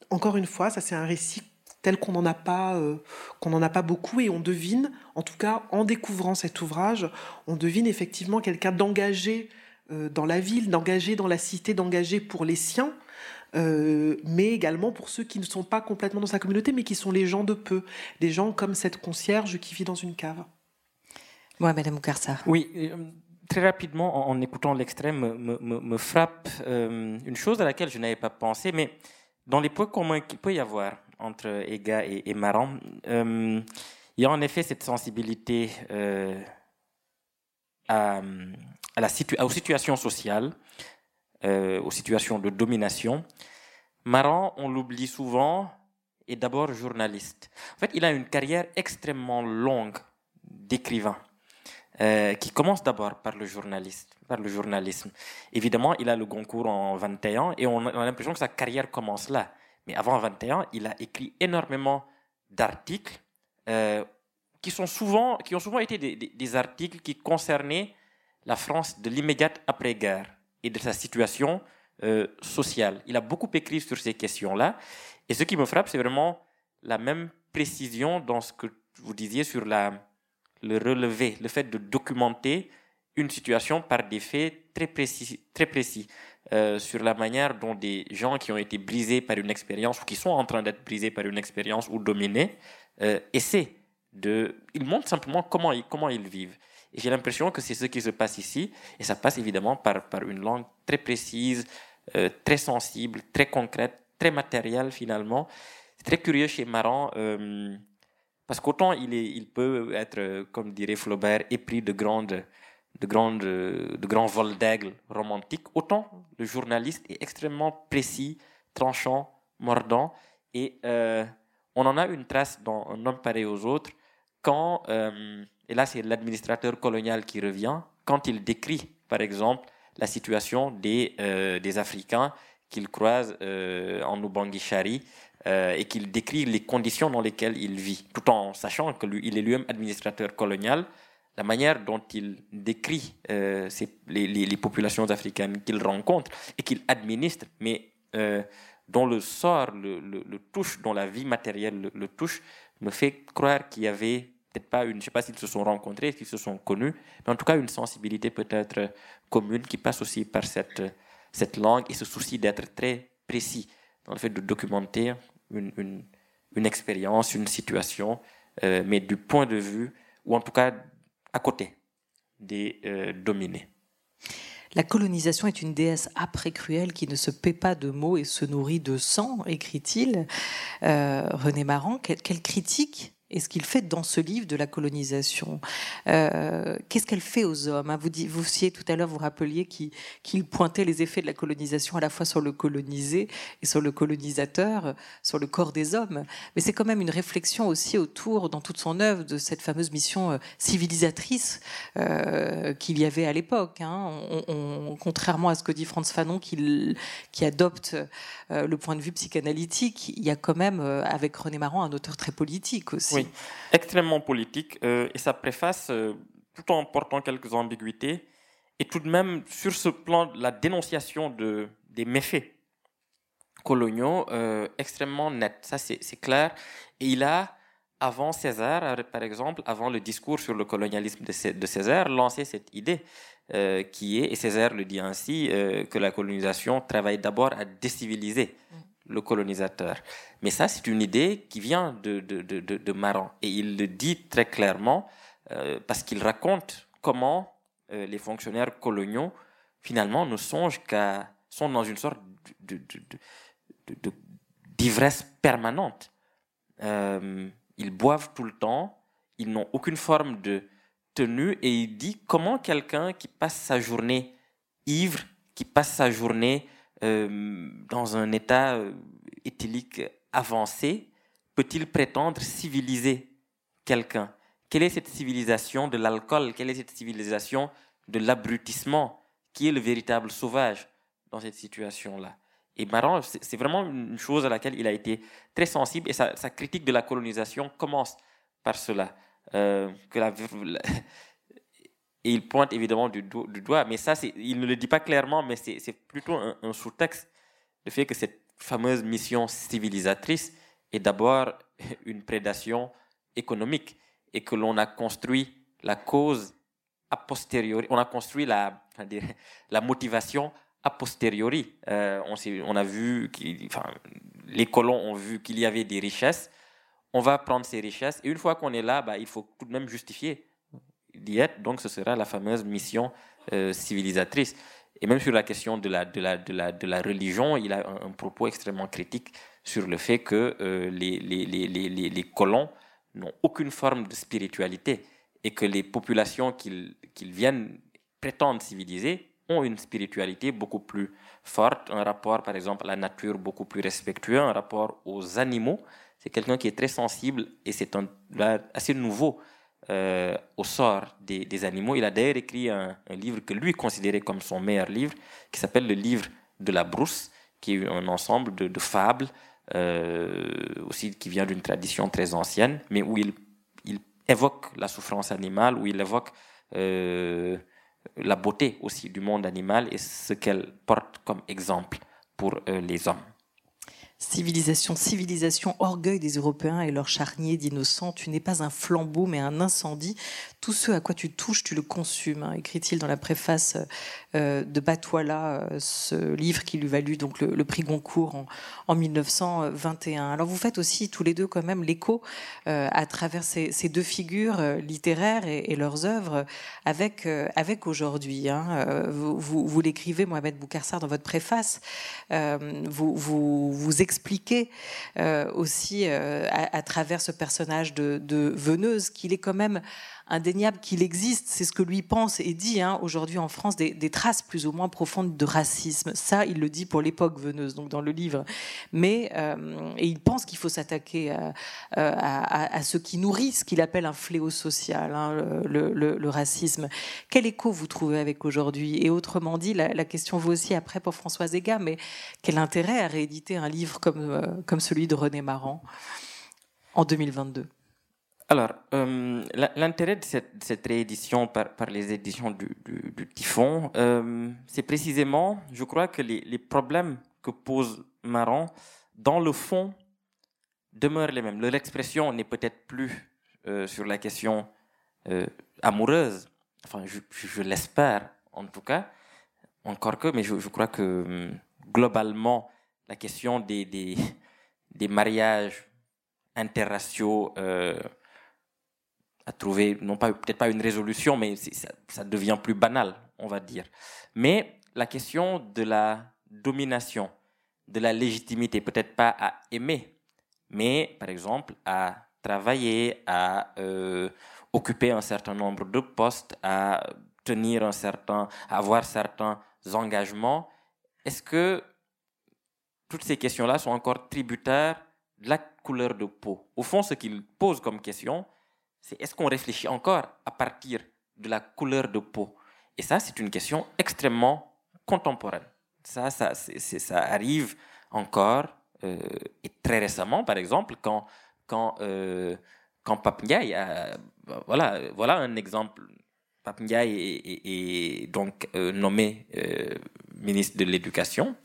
encore une fois, ça c'est un récit tel qu'on n'en a pas qu'on n'en a pas beaucoup et on devine, en tout cas en découvrant cet ouvrage, on devine effectivement quelqu'un d'engagé dans la ville, d'engagé dans la cité, d'engagé pour les siens. Euh, mais également pour ceux qui ne sont pas complètement dans sa communauté, mais qui sont les gens de peu, des gens comme cette concierge qui vit dans une cave. Moi, Madame Oukarsa. Oui. Euh, très rapidement, en, écoutant l'extrême, me, frappe euh, une chose à laquelle je n'avais pas pensé, mais dans les points communs qu'il peut y avoir entre Ega et, et Maran, il y a en effet cette sensibilité à, à la aux situations sociales, euh, aux situations de domination. Maran, on l'oublie souvent, est d'abord journaliste. En fait, il a une carrière extrêmement longue d'écrivain. Euh, qui commence d'abord par le journaliste, par le journalisme. Évidemment, il a le Goncourt en 21 et on a l'impression que sa carrière commence là. Mais avant 21, il a écrit énormément d'articles euh, qui, sont souvent, qui ont souvent été des, articles qui concernaient la France de l'immédiate après-guerre et de sa situation euh, sociale. Il a beaucoup écrit sur ces questions-là. Et ce qui me frappe, c'est vraiment la même précision dans ce que vous disiez sur le relevé, le fait de documenter une situation par des faits très précis, très précis euh, sur la manière dont des gens qui ont été brisés par une expérience ou qui sont en train d'être brisés par une expérience ou dominés euh, essaient de... Ils montrent simplement comment ils vivent. J'ai l'impression que c'est ce qui se passe ici, et ça passe évidemment par, par une langue très précise, euh, très sensible, très concrète, très matérielle finalement. C'est très curieux chez Maran, euh, parce qu'autant il, il peut être, comme dirait Flaubert, épris de grandes de, grandes, de grands vols d'aigle romantiques, autant le journaliste est extrêmement précis, tranchant, mordant, et euh, on en a une trace dans Un homme pareil aux autres, quand, et là c'est l'administrateur colonial qui revient, quand il décrit, par exemple, la situation des, euh, des Africains qu'il croise en Ubangi-Chari, et qu'il décrit les conditions dans lesquelles il vit, tout en sachant qu'il est lui-même administrateur colonial, la manière dont il décrit euh, les, populations africaines qu'il rencontre et qu'il administre, mais euh, dont le sort le, touche, dont la vie matérielle le, touche, me fait croire qu'il y avait peut-être pas une, je sais pas s'ils se sont rencontrés, s'ils se sont connus, mais en tout cas une sensibilité peut-être commune qui passe aussi par cette, cette langue et ce souci d'être très précis dans le fait de documenter une, une, une expérience, une situation, euh, mais du point de vue, ou en tout cas à côté des euh, dominés. La colonisation est une déesse et cruelle qui ne se paie pas de mots et se nourrit de sang, écrit-il. Euh, René Maran, quelle critique et ce qu'il fait dans ce livre de la colonisation. Euh, qu'est-ce qu'elle fait aux hommes hein? Vous vous tout à l'heure, vous rappeliez qu'il pointait les effets de la colonisation à la fois sur le colonisé et sur le colonisateur, sur le corps des hommes. Mais c'est quand même une réflexion aussi autour, dans toute son œuvre, de cette fameuse mission euh, civilisatrice euh, qu'il y avait à l'époque. Hein. contrairement à ce que dit Franz Fanon, qui, qui adopte le point de vue psychanalytique, il y a quand même, avec René Maran, un auteur très politique aussi extrêmement politique. Euh, et ça préface, euh, tout en portant quelques ambiguïtés, et tout de même sur ce plan, la dénonciation de, des méfaits coloniaux, euh, extrêmement net. Ça, c'est clair. Et il a, avant César, par exemple, avant le discours sur le colonialisme de, César, lancé cette idée qui est, et César le dit ainsi, que la colonisation travaille d'abord à déciviliser. Le colonisateur. Mais ça, c'est une idée qui vient de, de, de, de, Maran. Et il le dit très clairement euh, parce qu'il raconte comment euh, les fonctionnaires coloniaux, finalement, ne songent qu'à. sont dans une sorte d'ivresse permanente. Euh, ils boivent tout le temps, ils n'ont aucune forme de tenue, et il dit comment quelqu'un qui passe sa journée ivre, qui passe sa journée dans un état euh, éthylique avancé, peut-il prétendre civiliser quelqu'un? Quelle est cette civilisation de l'alcool? Quelle est cette civilisation de l'abrutissement Qui est le véritable sauvage dans cette situation-là? Et Maran, c'est vraiment une chose à laquelle il a été très sensible et sa, critique de la colonisation commence par cela. Euh, que la, et il pointe évidemment du, doigt, mais ça, il ne le dit pas clairement, mais c'est plutôt un, sous-texte. Le fait que cette fameuse mission civilisatrice est d'abord une prédation économique et que l'on a construit la cause a posteriori, on a construit la, motivation a posteriori. Euh, on, a vu, les colons ont vu qu'il y avait des richesses. On va prendre ces richesses et une fois qu'on est là, bah, il faut tout de même justifier donc ce sera la fameuse mission euh, civilisatrice. Et même sur la question de la, religion, il a un, propos extrêmement critique sur le fait que euh, les, colons n'ont aucune forme de spiritualité et que les populations qu'ils viennent prétendre civiliser ont une spiritualité beaucoup plus forte, un rapport par exemple à la nature beaucoup plus respectueux, un rapport aux animaux. C'est quelqu'un qui est très sensible et c'est assez nouveau euh, au sort des, animaux. Il a d'ailleurs écrit un, livre que lui considérait comme son meilleur livre, qui s'appelle le livre de la brousse, qui est un ensemble de, fables, euh, aussi qui vient d'une tradition très ancienne, mais où il, évoque la souffrance animale, où il évoque euh, la beauté aussi du monde animal et ce qu'elle porte comme exemple pour les hommes. Civilisation, civilisation, orgueil des Européens et leur charnier d'innocents. Tu n'es pas un flambeau, mais un incendie. Tout ce à quoi tu touches, tu le consumes. Hein, écrit-il dans la préface euh, de Batouala, euh, ce livre qui lui valut donc le, prix Goncourt en, 1921. Alors vous faites aussi tous les deux quand même l'écho euh, à travers ces, deux figures littéraires et, leurs œuvres avec aujourd'hui. Hein. Vous, vous, l'écrivez, Mohamed Boukarsar, dans votre préface. vous vous vous expliquer euh, aussi euh, à, travers ce personnage de, de Veneuse qu'il est quand même indéniable qu'il existe, c'est ce que lui pense et dit hein, aujourd'hui en France, des, traces plus ou moins profondes de racisme. Ça, il le dit pour l'époque veneuse, donc dans le livre. Mais euh, il pense qu'il faut s'attaquer à, à, ce qui nourrit ce qu'il appelle un fléau social, hein, le, racisme. Quel écho vous trouvez avec aujourd'hui? Et autrement dit, la, question vaut aussi après pour Françoise Ega, mais quel intérêt à rééditer un livre comme, euh, comme celui de René Maran en 2022 alors, euh, l'intérêt de cette, réédition par, les éditions du, Typhon, euh, c'est précisément, je crois que les, problèmes que pose Maran, dans le fond, demeurent les mêmes. Leur expression n'est peut-être plus euh, sur la question amoureuse, enfin, je, l'espère en tout cas, encore que, mais je, crois que globalement, la question des, des, des mariages interraciaux à trouver, non pas peut-être pas une résolution, mais ça, devient plus banal, on va dire. Mais la question de la domination, de la légitimité, peut-être pas à aimer, mais par exemple à travailler, à euh, occuper un certain nombre de postes, à tenir un certain, à avoir certains engagements. Est-ce que toutes ces questions-là sont encore tributaires de la couleur de peau? Au fond, ce qu'il pose comme question, c'est est-ce qu'on réfléchit encore à partir de la couleur de peau? Et ça, c'est une question extrêmement contemporaine. Ça, ça, ça arrive encore, euh, et très récemment, par exemple, quand, quand, euh, quand voilà, voilà un exemple. Pape est, donc euh, nommé ministre de l'Éducation.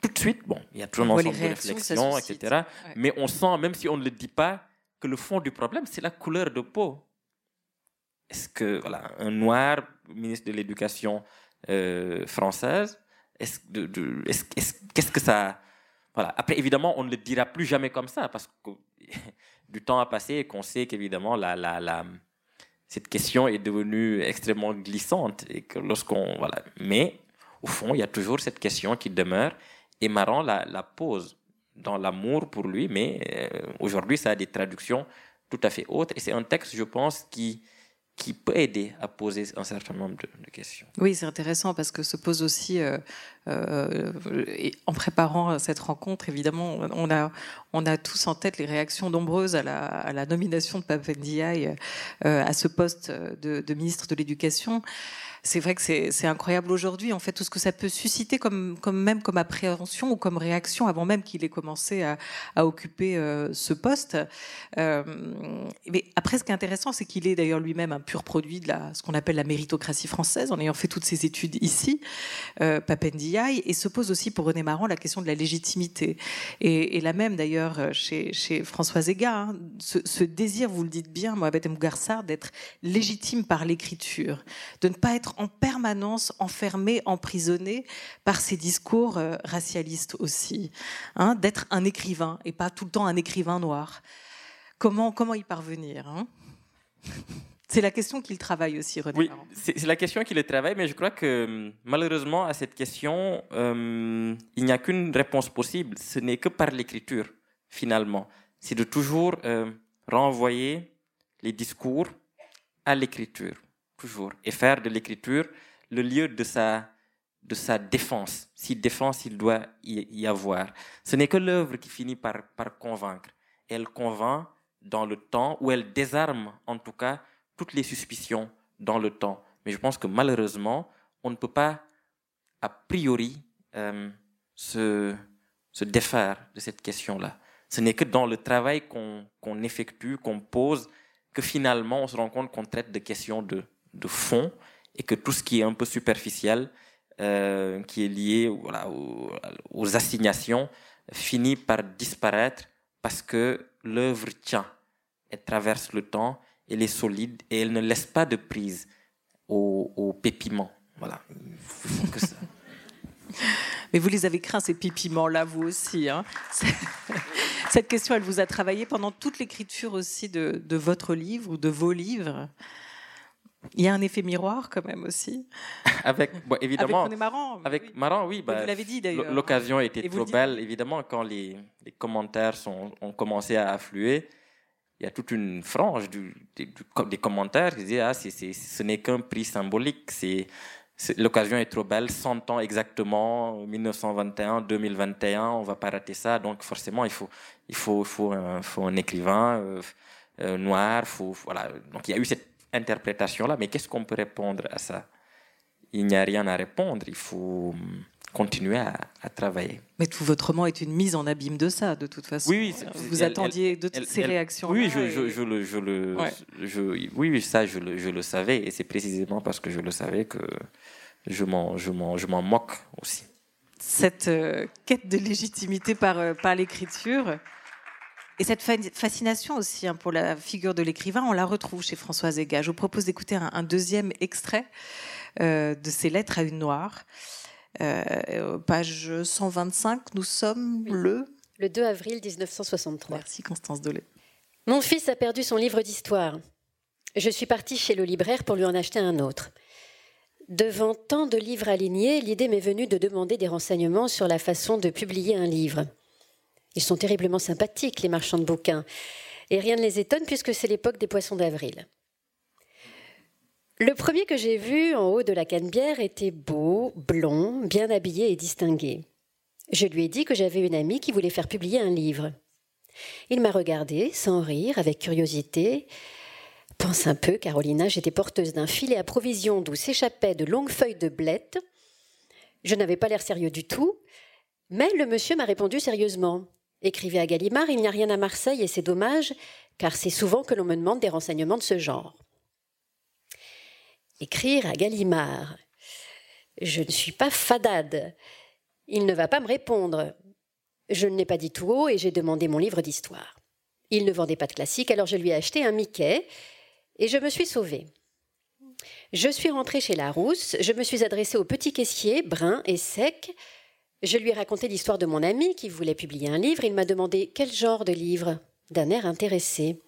Tout de suite, bon, il y a toujours un ensemble de réflexions, etc. Mais on sent, même si on ne le dit pas, que le fond du problème, c'est la couleur de peau. Est-ce que, voilà, un noir, ministre de l'Éducation euh, française, est-ce qu'est-ce que ça. Voilà. Après, évidemment, on ne le dira plus jamais comme ça, parce que du temps a passé et qu'on sait qu'évidemment, cette question est devenue extrêmement glissante. Et que. Voilà. Mais, au fond, il y a toujours cette question qui demeure, et la, la pose dans l'amour pour lui, mais euh, aujourd'hui, ça a des traductions tout à fait autres. Et c'est un texte, je pense, qui, qui peut aider à poser un certain nombre de, questions. Oui, c'est intéressant parce que se pose aussi, euh, euh, en préparant cette rencontre, évidemment, on a, on a tous en tête les réactions nombreuses à la, à la nomination de Pape Ndiaye à ce poste de, de ministre de l'Éducation c'est vrai que c'est incroyable aujourd'hui, en fait, tout ce que ça peut susciter comme, même comme appréhension ou comme réaction avant même qu'il ait commencé à, occuper euh, ce poste. Euh, mais après, ce qui est intéressant, c'est qu'il est, d'ailleurs lui-même un pur produit de ce qu'on appelle la méritocratie française, en ayant fait toutes ses études ici, euh, Papendiaï, et se pose aussi pour René Marran la question de la légitimité. Et, et la même, d'ailleurs, chez, François Zega, hein, ce, ce, désir, vous le dites bien, Mohamed Mougarsar, d'être légitime par l'écriture, de ne pas être en permanence enfermé, emprisonné par ces discours euh, racialistes aussi, hein, d'être un écrivain et pas tout le temps un écrivain noir. Comment, comment y parvenir hein? C'est la question qu'il travaille aussi, René. Oui, c'est la question qu'il travaille, mais je crois que malheureusement, à cette question, euh, il n'y a qu'une réponse possible. Ce n'est que par l'écriture, finalement. C'est de toujours euh, renvoyer les discours à l'écriture toujours, et faire de l'écriture le lieu de sa, de sa défense, si défense il doit y, avoir. Ce n'est que l'œuvre qui finit par, convaincre. Elle convainc dans le temps, ou elle désarme en tout cas toutes les suspicions dans le temps. Mais je pense que malheureusement, on ne peut pas a priori euh, se, se défaire de cette question-là. Ce n'est que dans le travail qu'on effectue, qu'on pose, que finalement, on se rend compte qu'on traite de questions de, de fond et que tout ce qui est un peu superficiel, euh, qui est lié aux, assignations, finit par disparaître parce que l'œuvre tient, elle traverse le temps, elle est solide et elle ne laisse pas de prise au, au pépiment. Voilà. Mais vous les avez craints, ces pépiments-là, vous aussi. Hein Cette question, elle vous a travaillé pendant toute l'écriture aussi de, votre livre ou de vos livres? Il y a un effet miroir quand même aussi. Avec, évidemment. Avec Marrant. Avec Marrant, oui. Bah, vous l'avez dit d'ailleurs. L'occasion était trop belle. Évidemment, quand les, les commentaires sont, ont commencé à affluer, il y a toute une frange du, des commentaires qui disaient ah, ce n'est qu'un prix symbolique. C'est L'occasion est trop belle, 100 ans exactement, 1921, 2021, on va pas rater ça. Donc forcément, il faut, il faut, faut, un, faut un écrivain euh, euh, noir. Faut, voilà. Donc il y a eu cette interprétation-là. Mais qu'est-ce qu'on peut répondre à ça? Il n'y a rien à répondre. Il faut hum, continuer à, travailler. Mais tout votre roman est une mise en abîme de ça, de toute façon. Oui, vous attendiez de toutes ces réactions. Oui, je, je, je, le, je le, je, oui, ça, je le, je le savais, et c'est précisément parce que je le savais que je m'en, je m'en, je m'en moque aussi. Cette euh, quête de légitimité par, euh, par l'écriture. Et cette fascination aussi hein, pour la figure de l'écrivain, on la retrouve chez Françoise Ega. Je vous propose d'écouter un, deuxième extrait euh, de ses lettres à une noire. Euh, page 125, nous sommes le... Le 2 avril 1963. Merci Constance Dolé. Mon fils a perdu son livre d'histoire. Je suis partie chez le libraire pour lui en acheter un autre. Devant tant de livres alignés, l'idée m'est venue de demander des renseignements sur la façon de publier un livre. Ils sont terriblement sympathiques, les marchands de bouquins, et rien ne les étonne puisque c'est l'époque des poissons d'avril. Le premier que j'ai vu en haut de la canebière était beau, blond, bien habillé et distingué. Je lui ai dit que j'avais une amie qui voulait faire publier un livre. Il m'a regardé, sans rire, avec curiosité. Pense un peu, Carolina, j'étais porteuse d'un filet à provision d'où s'échappaient de longues feuilles de blettes. Je n'avais pas l'air sérieux du tout, mais le monsieur m'a répondu sérieusement. Écrivez à Gallimard, il n'y a rien à Marseille et c'est dommage, car c'est souvent que l'on me demande des renseignements de ce genre écrire à Gallimard. Je ne suis pas fadade. Il ne va pas me répondre. Je ne l'ai pas dit tout haut et j'ai demandé mon livre d'histoire. Il ne vendait pas de classique, alors je lui ai acheté un Mickey et je me suis sauvée. Je suis rentrée chez Larousse, je me suis adressée au petit caissier, brun et sec. Je lui ai raconté l'histoire de mon ami qui voulait publier un livre. Il m'a demandé quel genre de livre, d'un air intéressé.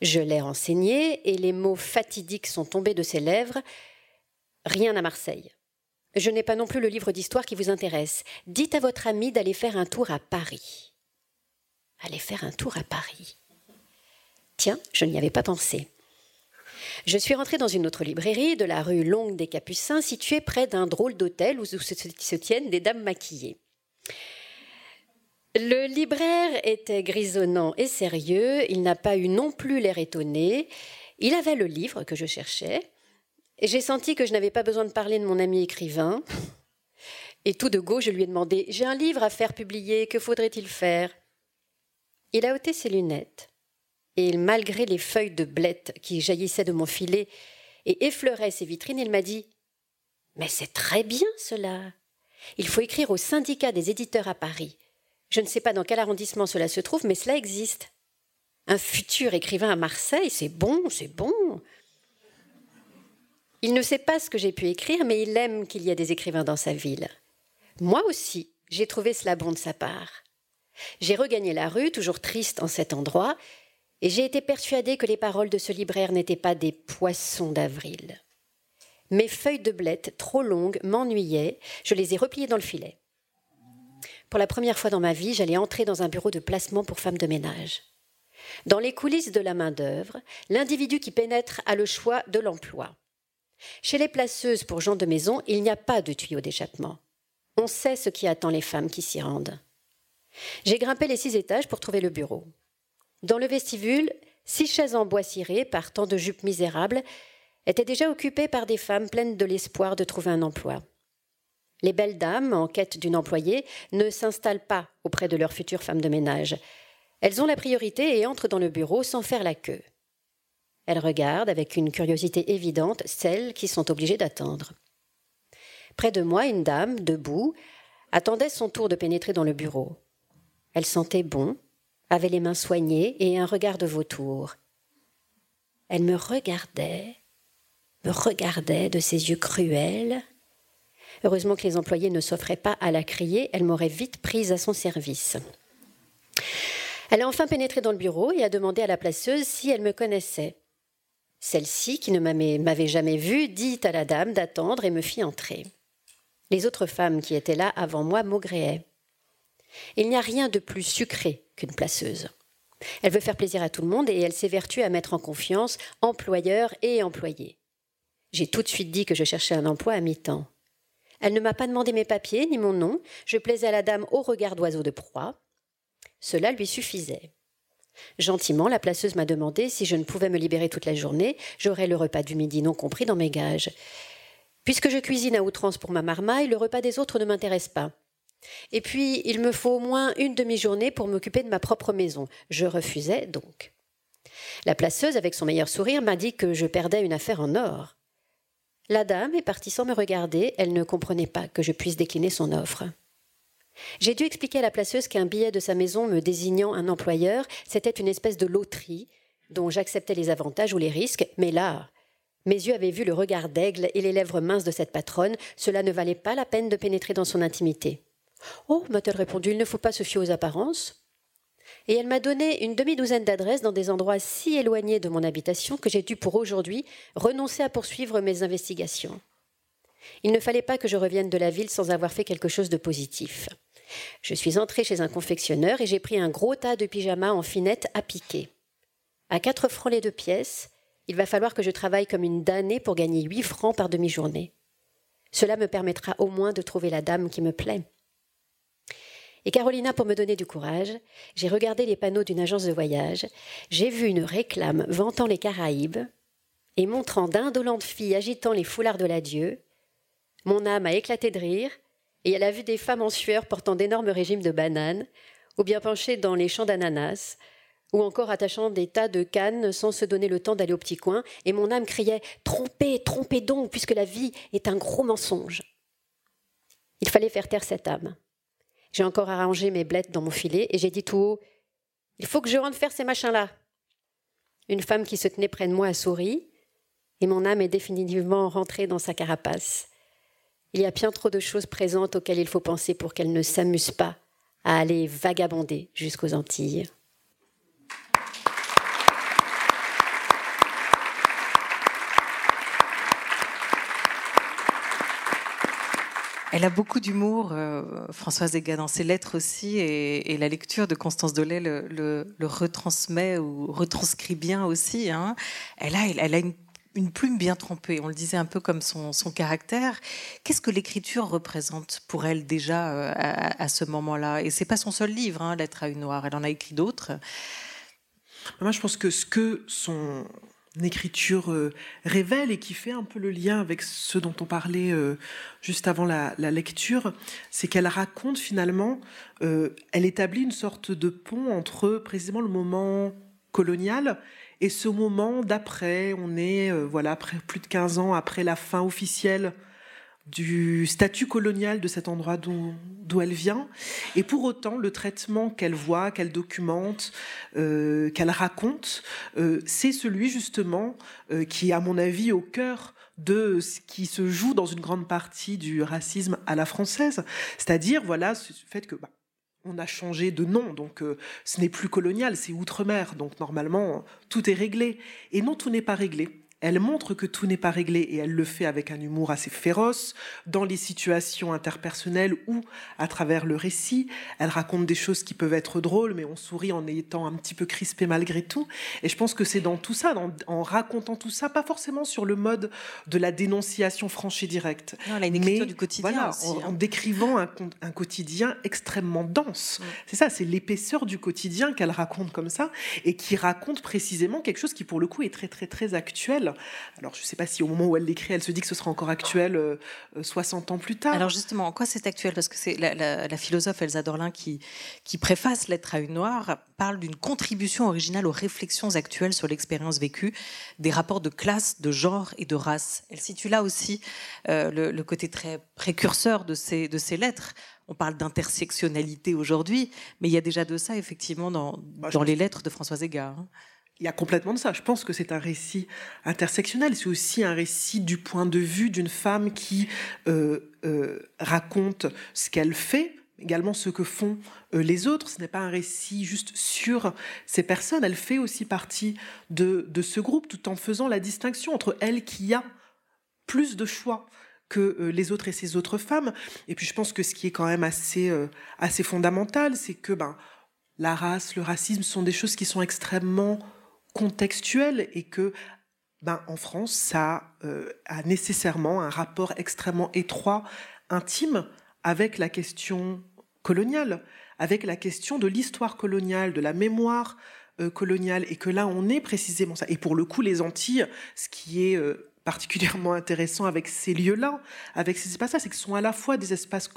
Je l'ai renseigné et les mots fatidiques sont tombés de ses lèvres. Rien à Marseille. Je n'ai pas non plus le livre d'histoire qui vous intéresse. Dites à votre ami d'aller faire un tour à Paris. Aller faire un tour à Paris. Tiens, je n'y avais pas pensé. Je suis rentrée dans une autre librairie de la rue Longue des Capucins, située près d'un drôle d'hôtel où se tiennent des dames maquillées. Le libraire était grisonnant et sérieux, il n'a pas eu non plus l'air étonné. Il avait le livre que je cherchais, j'ai senti que je n'avais pas besoin de parler de mon ami écrivain. Et tout de go, je lui ai demandé J'ai un livre à faire publier, que faudrait-il faire? Il a ôté ses lunettes, et malgré les feuilles de blette qui jaillissaient de mon filet et effleuraient ses vitrines, il m'a dit Mais c'est très bien cela Il faut écrire au syndicat des éditeurs à Paris. Je ne sais pas dans quel arrondissement cela se trouve, mais cela existe. Un futur écrivain à Marseille, c'est bon, c'est bon. Il ne sait pas ce que j'ai pu écrire, mais il aime qu'il y ait des écrivains dans sa ville. Moi aussi, j'ai trouvé cela bon de sa part. J'ai regagné la rue, toujours triste en cet endroit, et j'ai été persuadée que les paroles de ce libraire n'étaient pas des poissons d'avril. Mes feuilles de blette, trop longues, m'ennuyaient, je les ai repliées dans le filet. Pour la première fois dans ma vie, j'allais entrer dans un bureau de placement pour femmes de ménage. Dans les coulisses de la main-d'œuvre, l'individu qui pénètre a le choix de l'emploi. Chez les placeuses pour gens de maison, il n'y a pas de tuyau d'échappement. On sait ce qui attend les femmes qui s'y rendent. J'ai grimpé les six étages pour trouver le bureau. Dans le vestibule, six chaises en bois ciré par tant de jupes misérables étaient déjà occupées par des femmes pleines de l'espoir de trouver un emploi. Les belles dames, en quête d'une employée, ne s'installent pas auprès de leur future femme de ménage. Elles ont la priorité et entrent dans le bureau sans faire la queue. Elle regarde avec une curiosité évidente celles qui sont obligées d'attendre. Près de moi, une dame, debout, attendait son tour de pénétrer dans le bureau. Elle sentait bon, avait les mains soignées et un regard de vautour. Elle me regardait, me regardait de ses yeux cruels. Heureusement que les employés ne s'offraient pas à la crier, elle m'aurait vite prise à son service. Elle a enfin pénétré dans le bureau et a demandé à la placeuse si elle me connaissait. Celle-ci, qui ne m'avait jamais vue, dit à la dame d'attendre et me fit entrer. Les autres femmes qui étaient là avant moi maugréaient. Il n'y a rien de plus sucré qu'une placeuse. Elle veut faire plaisir à tout le monde et elle s'évertue à mettre en confiance employeur et employé. J'ai tout de suite dit que je cherchais un emploi à mi-temps. Elle ne m'a pas demandé mes papiers ni mon nom. Je plaisais à la dame au regard d'oiseau de proie. Cela lui suffisait. Gentiment, la placeuse m'a demandé si je ne pouvais me libérer toute la journée. J'aurais le repas du midi non compris dans mes gages. Puisque je cuisine à outrance pour ma marmaille, le repas des autres ne m'intéresse pas. Et puis, il me faut au moins une demi-journée pour m'occuper de ma propre maison. Je refusais donc. La placeuse, avec son meilleur sourire, m'a dit que je perdais une affaire en or. La dame est partie sans me regarder, elle ne comprenait pas que je puisse décliner son offre. J'ai dû expliquer à la placeuse qu'un billet de sa maison me désignant un employeur, c'était une espèce de loterie dont j'acceptais les avantages ou les risques, mais là, mes yeux avaient vu le regard d'aigle et les lèvres minces de cette patronne, cela ne valait pas la peine de pénétrer dans son intimité. Oh, m'a-t-elle répondu, il ne faut pas se fier aux apparences. Et elle m'a donné une demi-douzaine d'adresses dans des endroits si éloignés de mon habitation que j'ai dû pour aujourd'hui renoncer à poursuivre mes investigations. Il ne fallait pas que je revienne de la ville sans avoir fait quelque chose de positif. Je suis entrée chez un confectionneur et j'ai pris un gros tas de pyjamas en finette à piquer. À quatre francs les deux pièces, il va falloir que je travaille comme une damnée pour gagner huit francs par demi-journée. Cela me permettra au moins de trouver la dame qui me plaît. Et Carolina, pour me donner du courage, j'ai regardé les panneaux d'une agence de voyage, j'ai vu une réclame vantant les Caraïbes et montrant d'indolentes filles agitant les foulards de l'adieu. Mon âme a éclaté de rire, et elle a vu des femmes en sueur portant d'énormes régimes de bananes, ou bien penchées dans les champs d'ananas, ou encore attachant des tas de cannes sans se donner le temps d'aller au petit coin, et mon âme criait Trompez, trompez donc, puisque la vie est un gros mensonge. Il fallait faire taire cette âme. J'ai encore arrangé mes blettes dans mon filet et j'ai dit tout haut Il faut que je rentre faire ces machins-là. Une femme qui se tenait près de moi a souri et mon âme est définitivement rentrée dans sa carapace. Il y a bien trop de choses présentes auxquelles il faut penser pour qu'elle ne s'amuse pas à aller vagabonder jusqu'aux Antilles. Elle a beaucoup d'humour, euh, Françoise Ega, dans ses lettres aussi, et, la lecture de Constance Dolay le, retransmet ou retranscrit bien aussi. Hein. Elle a, une, plume bien trempée, on le disait un peu comme son, caractère. Qu'est-ce que l'écriture représente pour elle déjà euh, à, ce moment-là? Et c'est pas son seul livre, hein, Lettre à une noire, elle en a écrit d'autres. Moi, je pense que ce que son, écriture euh, révèle et qui fait un peu le lien avec ce dont on parlait euh, juste avant la, lecture, c'est qu'elle raconte finalement, euh, elle établit une sorte de pont entre précisément le moment colonial et ce moment d'après. On est voilà plus de 15 ans après la fin officielle du statut colonial de cet endroit d'où elle vient. Et pour autant, le traitement qu'elle voit, qu'elle documente, euh, qu'elle raconte, euh, c'est celui justement euh, qui est, à mon avis, au cœur de ce qui se joue dans une grande partie du racisme à la française. C'est-à-dire, voilà, ce fait que... Bah, on a changé de nom, donc ce n'est plus colonial, c'est outre-mer, donc normalement tout est réglé. Et non, tout n'est pas réglé. Elle montre que tout n'est pas réglé et elle le fait avec un humour assez féroce dans les situations interpersonnelles ou à travers le récit. Elle raconte des choses qui peuvent être drôles, mais on sourit en étant un petit peu crispé malgré tout. Et je pense que c'est dans tout ça, en racontant tout ça, pas forcément sur le mode de la dénonciation franche et directe, mais du quotidien en, hein. décrivant un, quotidien extrêmement dense. C'est ça, c'est l'épaisseur du quotidien qu'elle raconte comme ça et qui raconte précisément quelque chose qui pour le coup est très très très actuel Alors, je ne sais pas si au moment où elle l'écrit, elle se dit que ce sera encore actuel 60 ans plus tard. Alors, justement, en quoi c'est actuel? Parce que c'est la, philosophe Elsa Dorlin qui, qui préface Lettre à une noire parle d'une contribution originale aux réflexions actuelles sur l'expérience vécue, des rapports de classe, de genre et de race. Elle situe là aussi le, le, côté très précurseur de ces, de ces lettres on parle d'intersectionnalité aujourd'hui, mais il y a déjà de ça effectivement dans, bah, dans les lettres de Françoise Égard. Il y a complètement de ça. Je pense que c'est un récit intersectionnel. C'est aussi un récit du point de vue d'une femme qui euh, euh, raconte ce qu'elle fait, également ce que font euh, les autres. Ce n'est pas un récit juste sur ces personnes. Elle fait aussi partie de, de ce groupe tout en faisant la distinction entre elle qui a plus de choix que les autres et ces autres femmes. Et puis je pense que ce qui est quand même assez, assez fondamental, c'est que ben, la race, le racisme sont des choses qui sont extrêmement contextuelles et que ben, en France, ça euh, a nécessairement un rapport extrêmement étroit, intime avec la question coloniale, avec la question de l'histoire coloniale, de la mémoire coloniale, et que là, on est précisément ça. Et pour le coup, les Antilles, ce qui est particulièrement intéressant avec ces lieux-là, avec ces espaces-là, c'est que sont à la fois des espaces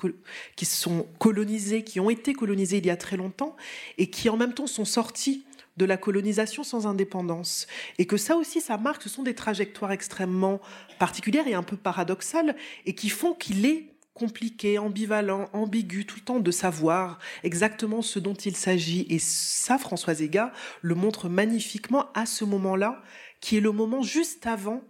qui sont colonisés, qui ont été colonisés il y a très longtemps, et qui en même temps sont sortis de la colonisation sans indépendance. Et que ça aussi, ça marque, ce sont des trajectoires extrêmement particulières et un peu paradoxales, et qui font qu'il est compliqué, ambivalent, ambigu tout le temps de savoir exactement ce dont il s'agit. Et ça, Françoise Ega le montre magnifiquement à ce moment-là, qui est le moment juste avant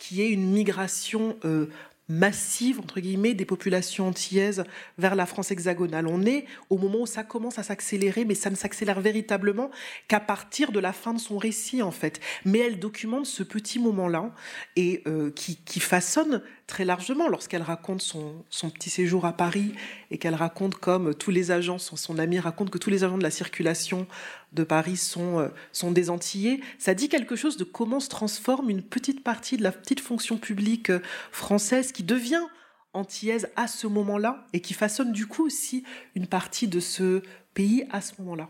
qui est une migration euh, massive, entre guillemets, des populations antillaises vers la France hexagonale. On est au moment où ça commence à s'accélérer, mais ça ne s'accélère véritablement qu'à partir de la fin de son récit, en fait. Mais elle documente ce petit moment-là et euh, qui, qui, façonne très largement lorsqu'elle raconte son, petit séjour à Paris et qu'elle raconte comme tous les agents, son, son ami raconte que tous les agents de la circulation de Paris sont, euh, sont des Antillais. Ça dit quelque chose de comment se transforme une petite partie de la petite fonction publique euh, française qui devient antillaise à ce moment-là et qui façonne du coup aussi une partie de ce pays à ce moment-là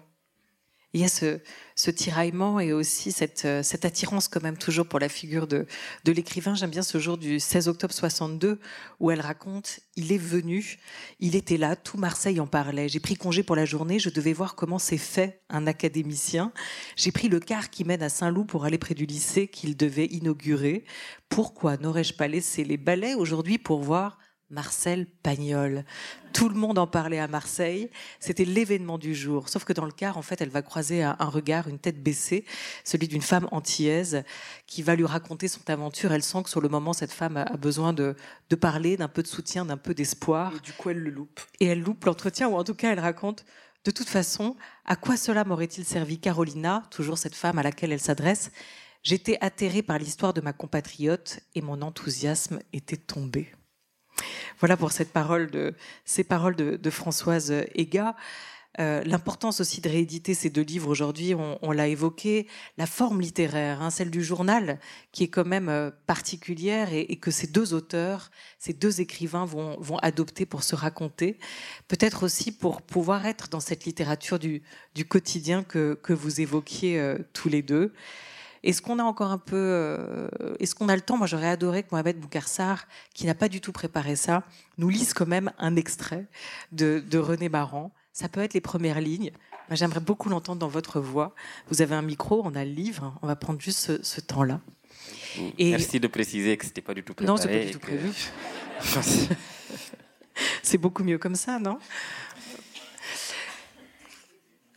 il y a ce, tiraillement et aussi cette, euh, cette, attirance quand même toujours pour la figure de, de l'écrivain. J'aime bien ce jour du 16 octobre 62 où elle raconte il est venu, il était là, tout Marseille en parlait. J'ai pris congé pour la journée, je devais voir comment c'est fait un académicien. J'ai pris le car qui mène à Saint-Loup pour aller près du lycée qu'il devait inaugurer. Pourquoi n'aurais-je pas laissé les balais aujourd'hui pour voir Marcel Pagnol. Tout le monde en parlait à Marseille. C'était l'événement du jour. Sauf que dans le car, en fait, elle va croiser un regard, une tête baissée, celui d'une femme antillaise qui va lui raconter son aventure. Elle sent que sur le moment, cette femme a besoin de, parler, d'un peu de soutien, d'un peu d'espoir. Et du coup, elle le loupe. Et elle loupe l'entretien, ou en tout cas, elle raconte de toute façon, à quoi cela m'aurait-il servi Carolina, toujours cette femme à laquelle elle s'adresse J'étais atterrée par l'histoire de ma compatriote et mon enthousiasme était tombé. Voilà pour cette parole de, ces paroles de, Françoise Ega. Euh, l'importance aussi de rééditer ces deux livres aujourd'hui, on, l'a évoqué, la forme littéraire, hein, celle du journal, qui est quand même euh, particulière et, que ces deux auteurs, ces deux écrivains vont, adopter pour se raconter, peut-être aussi pour pouvoir être dans cette littérature du, quotidien que, que vous évoquiez euh, tous les deux. Est-ce qu'on a encore un peu, euh, est-ce qu'on a le temps? Moi, j'aurais adoré que Mohamed Boukarsar, qui n'a pas du tout préparé ça, nous lise quand même un extrait de, René Maran. Ça peut être les premières lignes. J'aimerais beaucoup l'entendre dans votre voix. Vous avez un micro, on a le livre. On va prendre juste ce, temps-là. Merci de préciser que c'était pas du tout préparé. Non, c'est pas du tout prévu. c'est beaucoup mieux comme ça, non?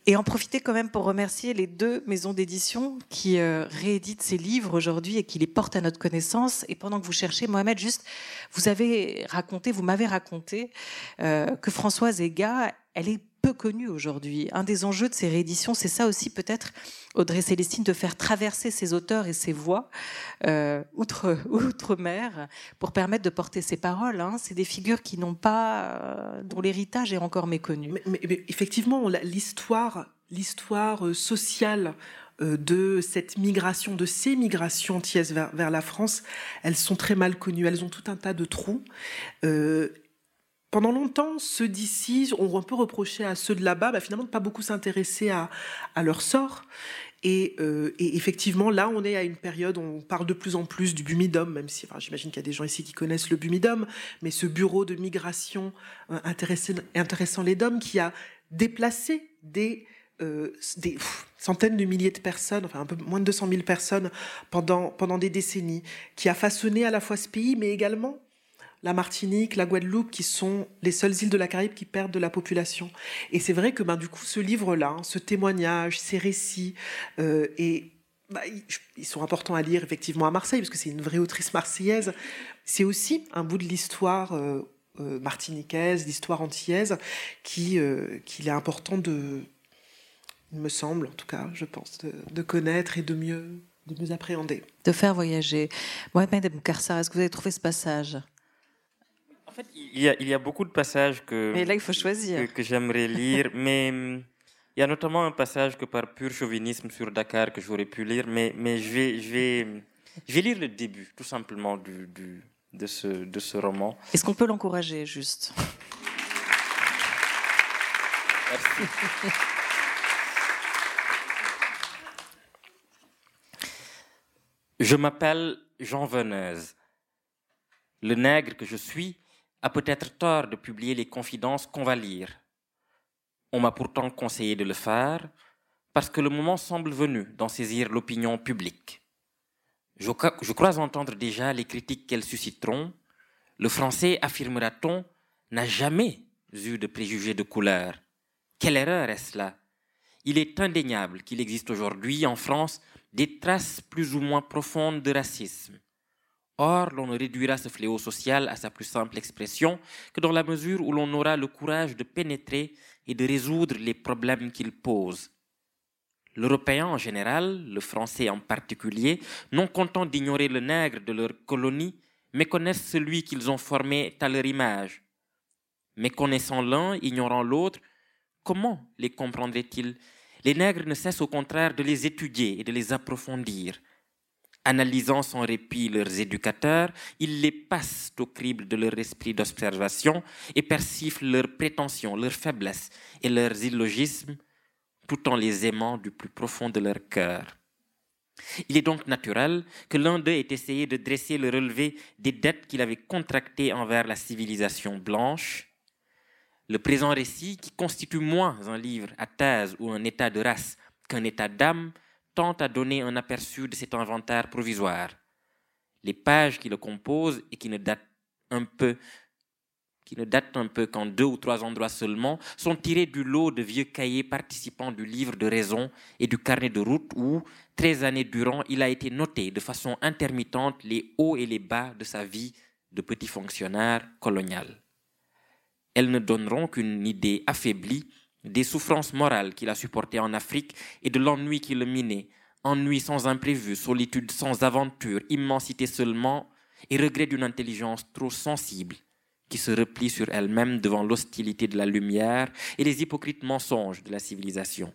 Et en profiter quand même pour remercier les deux maisons d'édition qui euh, rééditent ces livres aujourd'hui et qui les portent à notre connaissance. Et pendant que vous cherchez, Mohamed, juste, vous avez raconté, vous m'avez raconté euh, que Françoise Ega, elle est peu connue aujourd'hui. Un des enjeux de ces rééditions, c'est ça aussi peut-être, Audrey Célestine, de faire traverser ses auteurs et ses voix euh, outre, outre-mer pour permettre de porter ses paroles. Hein. C'est des figures qui n'ont pas, euh, dont l'héritage est encore méconnu. Mais, effectivement, l'histoire, euh, sociale de cette migration, de ces migrations antillaises vers, vers, la France, elles sont très mal connues. Elles ont tout un tas de trous. Pendant longtemps, ceux d'ici ont un peu reproché à ceux de là-bas, bah, finalement, de pas beaucoup s'intéresser à, leur sort. Et, effectivement, là, on est à une période où on parle de plus en plus du Bumidum, même si j'imagine qu'il y a des gens ici qui connaissent le Bumidum, mais ce bureau de migration intéressant, intéressant les DOM qui a déplacé des euh, des centaines de milliers de personnes, enfin un peu moins de 200 000 personnes pendant, pendant des décennies, qui a façonné à la fois ce pays, mais également la Martinique, la Guadeloupe, qui sont les seules îles de la Caraïbe qui perdent de la population. Et c'est vrai que ben, du coup, ce livre-là, hein, ce témoignage, ces récits, euh, et bah, ils sont importants à lire effectivement à Marseille, parce que c'est une vraie autrice marseillaise. C'est aussi un bout de l'histoire euh, martiniquaise, l'histoire antillaise, qui qu'il est important de, il me semble, en tout cas, je pense, de, connaître et de mieux, de mieux appréhender. De faire voyager. Mohamed Karsar, est-ce que vous avez trouvé ce passage? En fait, il y, a, il y, a, beaucoup de passages que, mais là, il faut choisir. que, j'aimerais lire, mais hum, il y a notamment un passage que par pur chauvinisme sur Dakar que j'aurais pu lire, mais, mais je, vais, je, vais, je vais lire le début, tout simplement, du, du, de, ce, de ce roman. Est-ce qu'on peut l'encourager, juste? Merci. Je m'appelle Jean Veneuse. Le nègre que je suis a peut-être tort de publier les confidences qu'on va lire. On m'a pourtant conseillé de le faire parce que le moment semble venu d'en saisir l'opinion publique. Je, je, crois entendre déjà les critiques qu'elles susciteront. Le français, affirmera-t-on, n'a jamais eu de préjugés de couleur. Quelle erreur est-ce là? Il est indéniable qu'il existe aujourd'hui en France des traces plus ou moins profondes de racisme. Or, l'on ne réduira ce fléau social à sa plus simple expression que dans la mesure où l'on aura le courage de pénétrer et de résoudre les problèmes qu'il pose. L'Européen en général, le Français en particulier, non content d'ignorer le nègre de leur colonie, méconnaissent celui qu'ils ont formé à leur image. Méconnaissant l'un, ignorant l'autre, comment les comprendraient-ils les nègres ne cessent au contraire de les étudier et de les approfondir. Analysant sans répit leurs éducateurs, ils les passent au crible de leur esprit d'observation et persiflent leurs prétentions, leurs faiblesses et leurs illogismes, tout en les aimant du plus profond de leur cœur. Il est donc naturel que l'un d'eux ait essayé de dresser le relevé des dettes qu'il avait contractées envers la civilisation blanche, le présent récit, qui constitue moins un livre à thèse ou un état de race qu'un état d'âme, tente à donner un aperçu de cet inventaire provisoire. Les pages qui le composent et qui ne datent un peu qu'en deux ou trois endroits seulement, sont tirées du lot de vieux cahiers participants du livre de raison et du carnet de route où, treize années durant, il a été noté de façon intermittente les hauts et les bas de sa vie de petit fonctionnaire colonial elles ne donneront qu'une idée affaiblie des souffrances morales qu'il a supportées en Afrique et de l'ennui qui le minait, ennui sans imprévu, solitude sans aventure, immensité seulement et regret d'une intelligence trop sensible qui se replie sur elle-même devant l'hostilité de la lumière et les hypocrites mensonges de la civilisation.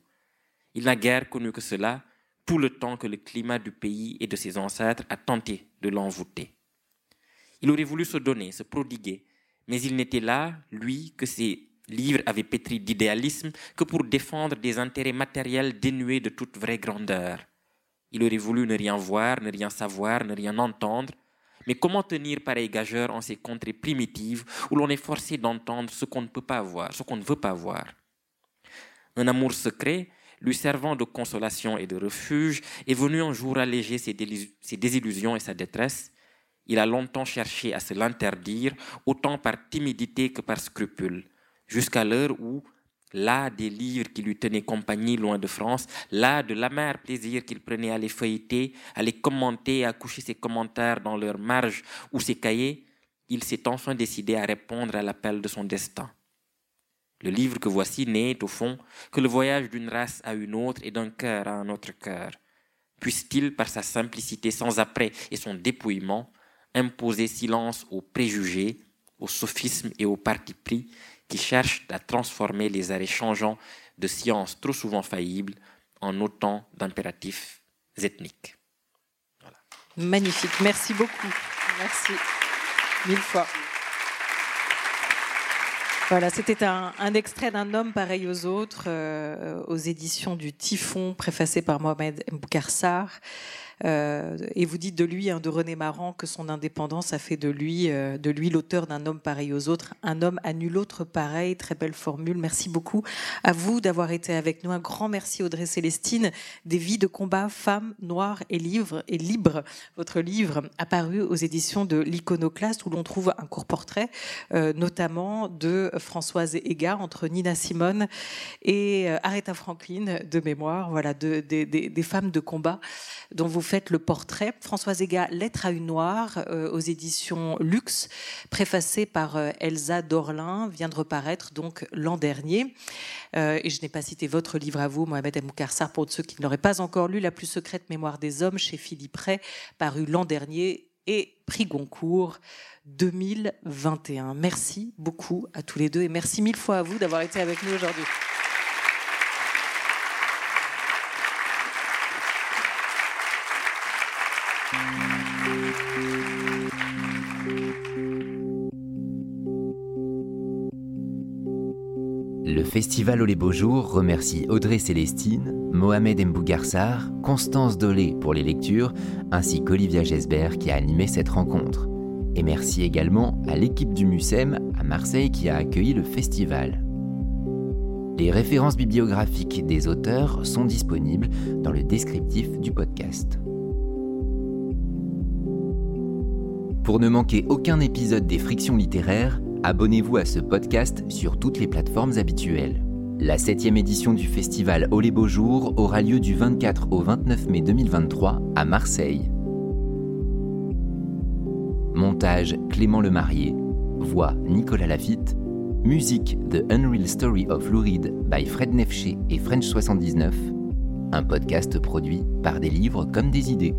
Il n'a guère connu que cela, tout le temps que le climat du pays et de ses ancêtres a tenté de l'envoûter. Il aurait voulu se donner, se prodiguer, mais il n'était là, lui, que ses livres avaient pétri d'idéalisme que pour défendre des intérêts matériels dénués de toute vraie grandeur. Il aurait voulu ne rien voir, ne rien savoir, ne rien entendre, mais comment tenir pareil gageur en ces contrées primitives où l'on est forcé d'entendre ce qu'on ne peut pas voir, ce qu'on ne veut pas voir? Un amour secret, lui servant de consolation et de refuge, est venu un jour alléger ses, désillusions et sa détresse, il a longtemps cherché à se l'interdire, autant par timidité que par scrupule, jusqu'à l'heure où, là des livres qui lui tenaient compagnie loin de France, là de l'amer plaisir qu'il prenait à les feuilleter, à les commenter, à coucher ses commentaires dans leurs marges ou ses cahiers, il s'est enfin décidé à répondre à l'appel de son destin. Le livre que voici n'est, au fond, que le voyage d'une race à une autre et d'un cœur à un autre cœur. Puisse-t-il, par sa simplicité sans après et son dépouillement, imposer silence aux préjugés, aux sophismes et aux partis pris qui cherchent à transformer les arrêts changeants de sciences trop souvent faillibles en autant d'impératifs ethniques. Magnifique, merci beaucoup. Merci mille fois. Voilà, c'était un, extrait d'un homme pareil aux autres, euh, aux éditions du Typhon, préfacé par Mohamed Mboukarsar. Euh, et vous dites de lui, hein, de René Marant, que son indépendance a fait de lui, euh, de lui l'auteur d'un homme pareil aux autres, un homme à nul autre pareil. Très belle formule. Merci beaucoup à vous d'avoir été avec nous. Un grand merci Audrey Célestine, des vies de combat, femmes, noires et livres et libres. Votre livre apparu aux éditions de l'Iconoclaste où l'on trouve un court portrait, euh, notamment de Françoise Ega entre Nina Simone et Aretha Franklin de mémoire. Voilà, de, des femmes de combat dont vous faites le portrait. Françoise Ega, Lettre à une noire, euh, aux éditions Luxe, préfacée par euh, Elsa Dorlin, vient de reparaître donc l'an dernier. Euh, et je n'ai pas cité votre livre à vous, Mohamed Moukarsar, pour ceux qui ne l'auraient pas encore lu, La plus secrète mémoire des hommes, chez Philippe Ray, paru l'an dernier et prix Goncourt 2021. Merci beaucoup à tous les deux et merci mille fois à vous d'avoir été avec nous aujourd'hui. Festival Olé Beaux Jours remercie Audrey Célestine, Mohamed Mbougarsar, Constance Dolé pour les lectures, ainsi qu'Olivia Gesbert qui a animé cette rencontre. Et merci également à l'équipe du MUSEM à Marseille qui a accueilli le festival. Les références bibliographiques des auteurs sont disponibles dans le descriptif du podcast. Pour ne manquer aucun épisode des Frictions littéraires, abonnez-vous à ce podcast sur toutes les plateformes habituelles. La septième édition du festival Au les Beaux Jours aura lieu du 24 au 29 mai 2023 à Marseille. Montage Clément Lemarié, voix Nicolas Lafitte, musique The Unreal Story of Louride by Fred Nefché et French 79, un podcast produit par des livres comme des idées.